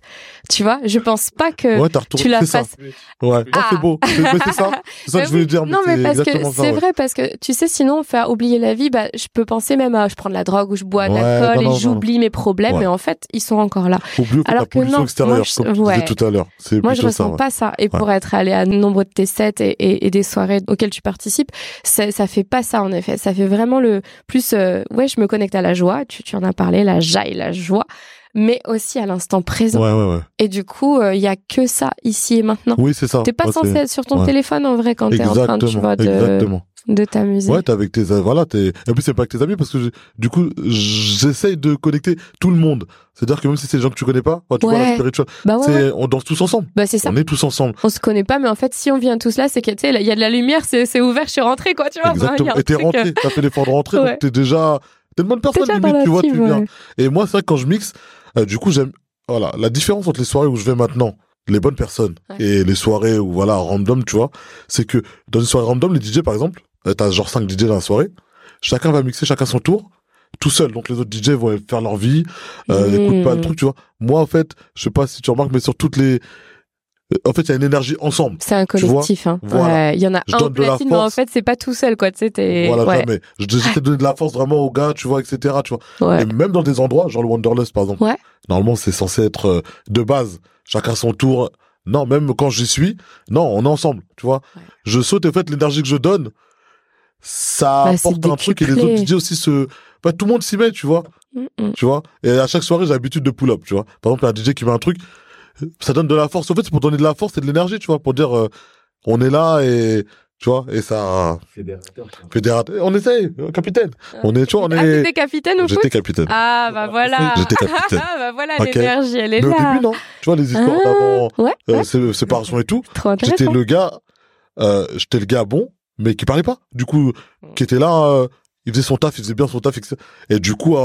tu vois, je pense pas que Ouais, tu la c'est ça. fasses. Ouais, Non, Ah. c'est beau. C'est ça. C'est ça que je voulais dire. Non, mais c'est parce que ça, c'est ouais. vrai, parce que tu sais, sinon, faire oublier la vie, bah, je peux penser même à je prends de la drogue ou je bois de Ouais, l'alcool et j'oublie mes problèmes, Ouais. mais en fait, ils sont encore là. Oublie Alors que non, extérieure, moi, je- comme tu disais tout à l'heure. Moi, je ça. ressens ouais. pas ça. Et pour être allé à nombre de tes sets et, et- et des soirées auxquelles tu participes, ça, ça fait pas ça, en effet. Ça fait vraiment le plus, euh, ouais, je me connecte à la joie. Tu, tu en as parlé, la jaille, la joie. Mais aussi à l'instant présent. Ouais, ouais, ouais. Et du coup, il y a que ça ici et maintenant. Oui, c'est ça. T'es pas censé être sur ton téléphone en vrai quand t'es en train, tu vois, de. Exactement. De t'amuser. Ouais, t'es avec tes, voilà, t'es, et puis c'est pas avec tes amis parce que du coup, j'essaye de connecter tout le monde. C'est-à-dire que même si c'est des gens que tu connais pas, tu vois, la spiritual, bah ouais. on danse tous ensemble. Bah c'est ça. On est tous ensemble. On se connaît pas, mais en fait, si on vient tous là, c'est que tu sais, il y a de la lumière, c'est ouvert, je suis rentré, quoi, tu vois. Exactement. et t'es rentré, euh, t'as fait l'effort de rentrer, donc t'es déjà, t'es une bonne personne, limite, tu vois, tu viens. Et moi, c'est vrai que quand je mixe, euh, du coup, j'aime, voilà, la différence entre les soirées où je vais maintenant, les bonnes personnes, et les soirées où, voilà, random, tu vois, c'est que dans une soirée random, les DJ, par exemple, euh, t'as genre 5 DJ dans la soirée, chacun va mixer chacun son tour, tout seul. Donc les autres DJ vont faire leur vie, euh, mmh. pas le truc, tu vois. Moi, en fait, je sais pas si tu remarques, mais sur toutes les en fait, il y a une énergie ensemble. C'est un collectif, hein. Il y en a un au platine, mais en fait, c'est pas tout seul, quoi. Tu sais, Voilà, ouais. mais j'essaie de donner de la force vraiment aux gars, tu vois, etc., tu vois. Et même dans des endroits, genre le Wanderlust, par exemple. Ouais. Normalement, c'est censé être euh, de base. Chacun son tour. Non, même quand j'y suis, non, on est ensemble, tu vois. Je saute, et en fait, l'énergie que je donne, ça bah, apporte un truc et les autres DJ aussi se, bah, tout le monde s'y met, tu vois. Tu vois. Et à chaque soirée, j'ai l'habitude de pull up, tu vois. Par exemple, un DJ qui met un truc, ça donne de la force. En fait, c'est pour donner de la force et de l'énergie, tu vois, pour dire, euh, on est là et, tu vois, et ça. Fédérateur. Fédérateur. On essaye, euh, capitaine. On est, tu vois, on ah, est. Ah, capitaine au J'étais capitaine. Ah, bah voilà. J'étais capitaine. ah, bah voilà, l'énergie, elle est Mais là. au début, non. Tu vois, les histoires ah, d'avant, ouais, euh, séparation et tout. J'étais le gars, euh, j'étais le gars bon, mais qui parlait pas. Du coup, qui était là, euh, il faisait son taf, il faisait bien son taf, etc. Et du coup,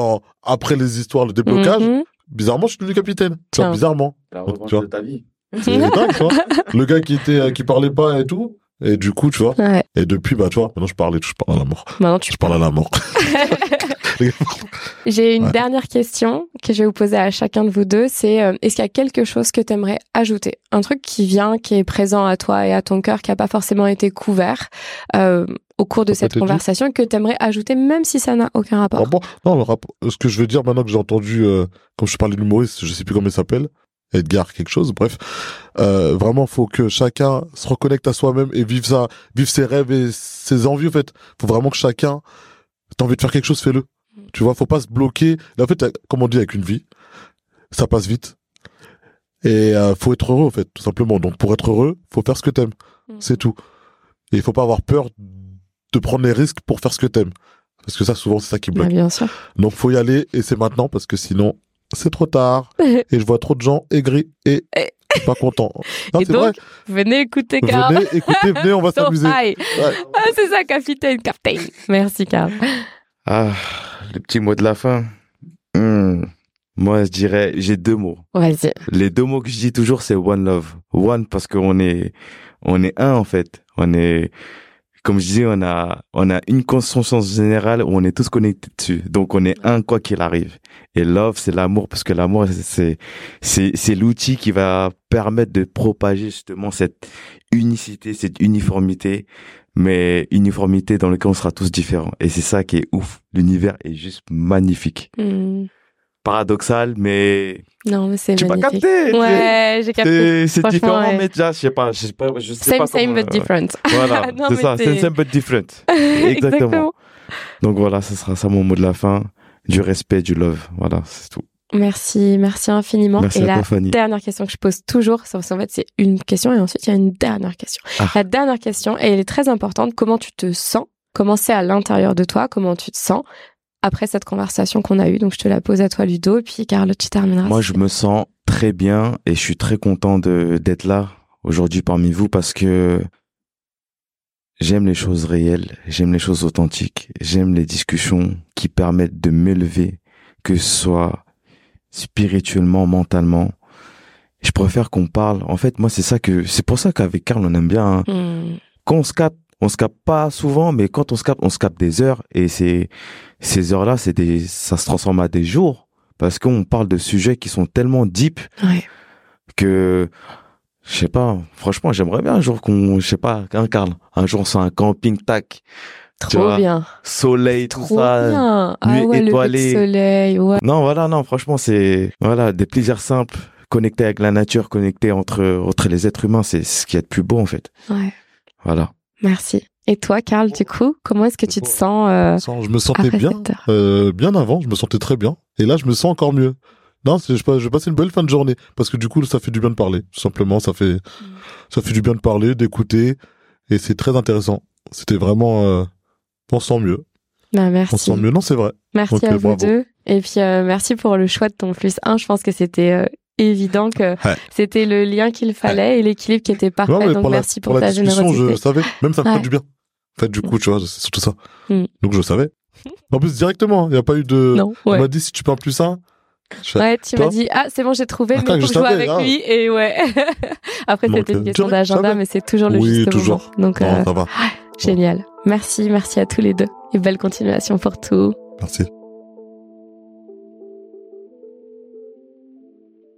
après les histoires, le déblocage, mhm. Bizarrement, je suis devenu capitaine. Tiens. bizarrement. La revanche de ta vie. C'est dingue, tu vois. Le gars qui était, euh, qui parlait pas et tout. Et du coup, tu vois. Ouais. Et depuis, bah, tu vois, maintenant je parle et tout, je parle à la mort. Maintenant, tu je parle à la mort. J'ai une dernière question que je vais vous poser à chacun de vous deux. C'est euh, est-ce qu'il y a quelque chose que tu aimerais ajouter? Un truc qui vient, qui est présent à toi et à ton cœur, qui n'a pas forcément été couvert euh, au cours de cette conversation, que tu aimerais ajouter, même si ça n'a aucun rapport? Bon, Non, le rapport, ce que je veux dire maintenant que j'ai entendu, euh, comme je parlais de l'humoriste, je sais plus comment il s'appelle, Edgar quelque chose, bref. Euh, vraiment, faut que chacun se reconnecte à soi-même et vive ça, vive ses rêves et ses envies, en fait. Faut vraiment que chacun, t'as envie de faire quelque chose, fais-le. Tu vois, faut pas se bloquer. en fait, comme on dit avec une vie, ça passe vite. Et euh, faut être heureux, en fait, tout simplement. Donc, pour être heureux, faut faire ce que t'aimes. Mm. C'est tout. Et il faut pas avoir peur de prendre les risques pour faire ce que t'aimes. Parce que ça, souvent, c'est ça qui bloque. bien sûr. Donc, faut y aller et c'est maintenant parce que sinon, c'est trop tard. et je vois trop de gens aigris et pas contents. et donc, venez écouter Carl. Venez écouter, venez, on va s'amuser. Ah, c'est ça, capitaine, capitaine. Merci, Carl. Ah, le petit mot de la fin. Hmm. Moi, je dirais, j'ai deux mots. Vas-y. Les deux mots que je dis toujours, c'est one love. One parce qu'on est, on est un en fait. On est, comme je disais, on a, on a une conscience générale où on est tous connectés dessus. Donc, on est un quoi qu'il arrive. Et love, c'est l'amour parce que l'amour, c'est, c'est, c'est l'outil qui va permettre de propager justement cette unicité, cette uniformité, mais uniformité dans laquelle on sera tous différents. Et c'est ça qui est ouf. L'univers est juste magnifique. Hmm paradoxal, mais non, mais c'est tu m'as capté. Ouais, j'ai capté. C'est différent, mais déjà, je sais pas, je sais pas, je sais same, pas. Same, but different. Voilà, c'est ça, same, same but different. Exactement. Donc voilà, ce sera ça mon mot de la fin. Du respect, du love. Voilà, c'est tout. Merci, merci infiniment. Merci et la dernière question que je pose toujours, en fait c'est une question et ensuite il y a une dernière question. Ah. La dernière question, et elle est très importante, comment tu te sens? Comment c'est à l'intérieur de toi? Comment tu te sens après cette conversation qu'on a eue? Donc, je te la pose à toi, Ludo, et puis Carlo, tu termineras. Moi, je me sens très bien et je suis très content d'être là aujourd'hui parmi vous parce que j'aime les choses réelles, j'aime les choses authentiques, j'aime les discussions qui permettent de m'élever, que ce soit spirituellement, mentalement. Je préfère qu'on parle. En fait, moi, c'est ça que, c'est pour ça qu'avec Carl, on aime bien. Hein. Hmm. Quand on se capte, on se capte pas souvent, mais quand on se capte, on se capte des heures et c'est, ces heures-là, c'est des, ça se transforme à des jours parce qu'on parle de sujets qui sont tellement deep que, je sais pas, franchement, j'aimerais bien un jour qu'on, je sais pas, un Carl, un jour c'est un camping tac. Trop bien. Soleil, tout ça. Bien. Ah ouais, étoilée. Le soleil, ouais. Non, voilà, non, franchement, c'est, voilà, des plaisirs simples, connectés avec la nature, connectés entre, entre les êtres humains, c'est ce qui est le plus beau, en fait. Ouais. Voilà. Merci. Et toi, Karl, du coup, comment est-ce que tu te sens euh, Je me sentais bien, euh, bien avant, je me sentais très bien. Et là, je me sens encore mieux. Non, je, je vais passer une belle fin de journée parce que du coup, ça fait du bien de parler. Tout simplement, ça fait, mm. ça fait du bien de parler, d'écouter, et c'est très intéressant. c'était vraiment, euh, on sent mieux. Bah, merci. On sent mieux. Non, c'est vrai. Merci à vous deux. Et puis, euh, merci pour le choix de ton plus 1. Je pense que c'était euh, évident que c'était le lien qu'il fallait et l'équilibre qui était parfait. Donc, merci pour, ta générosité. Je savais. Même ça me fait du bien. En fait, du coup, tu vois, c'est surtout ça. Mm. Donc, je savais. En plus, directement, il n'y a pas eu de. Non, On m'a dit si tu parles plus 1, ouais, tu m'as dit ah c'est bon j'ai trouvé mais faut jouer avec lui et ouais. Après c'était une question d'agenda mais c'est toujours le oui, juste toujours. moment. Donc euh, ça va. Génial. Merci merci à tous les deux et belle continuation pour tout. Merci.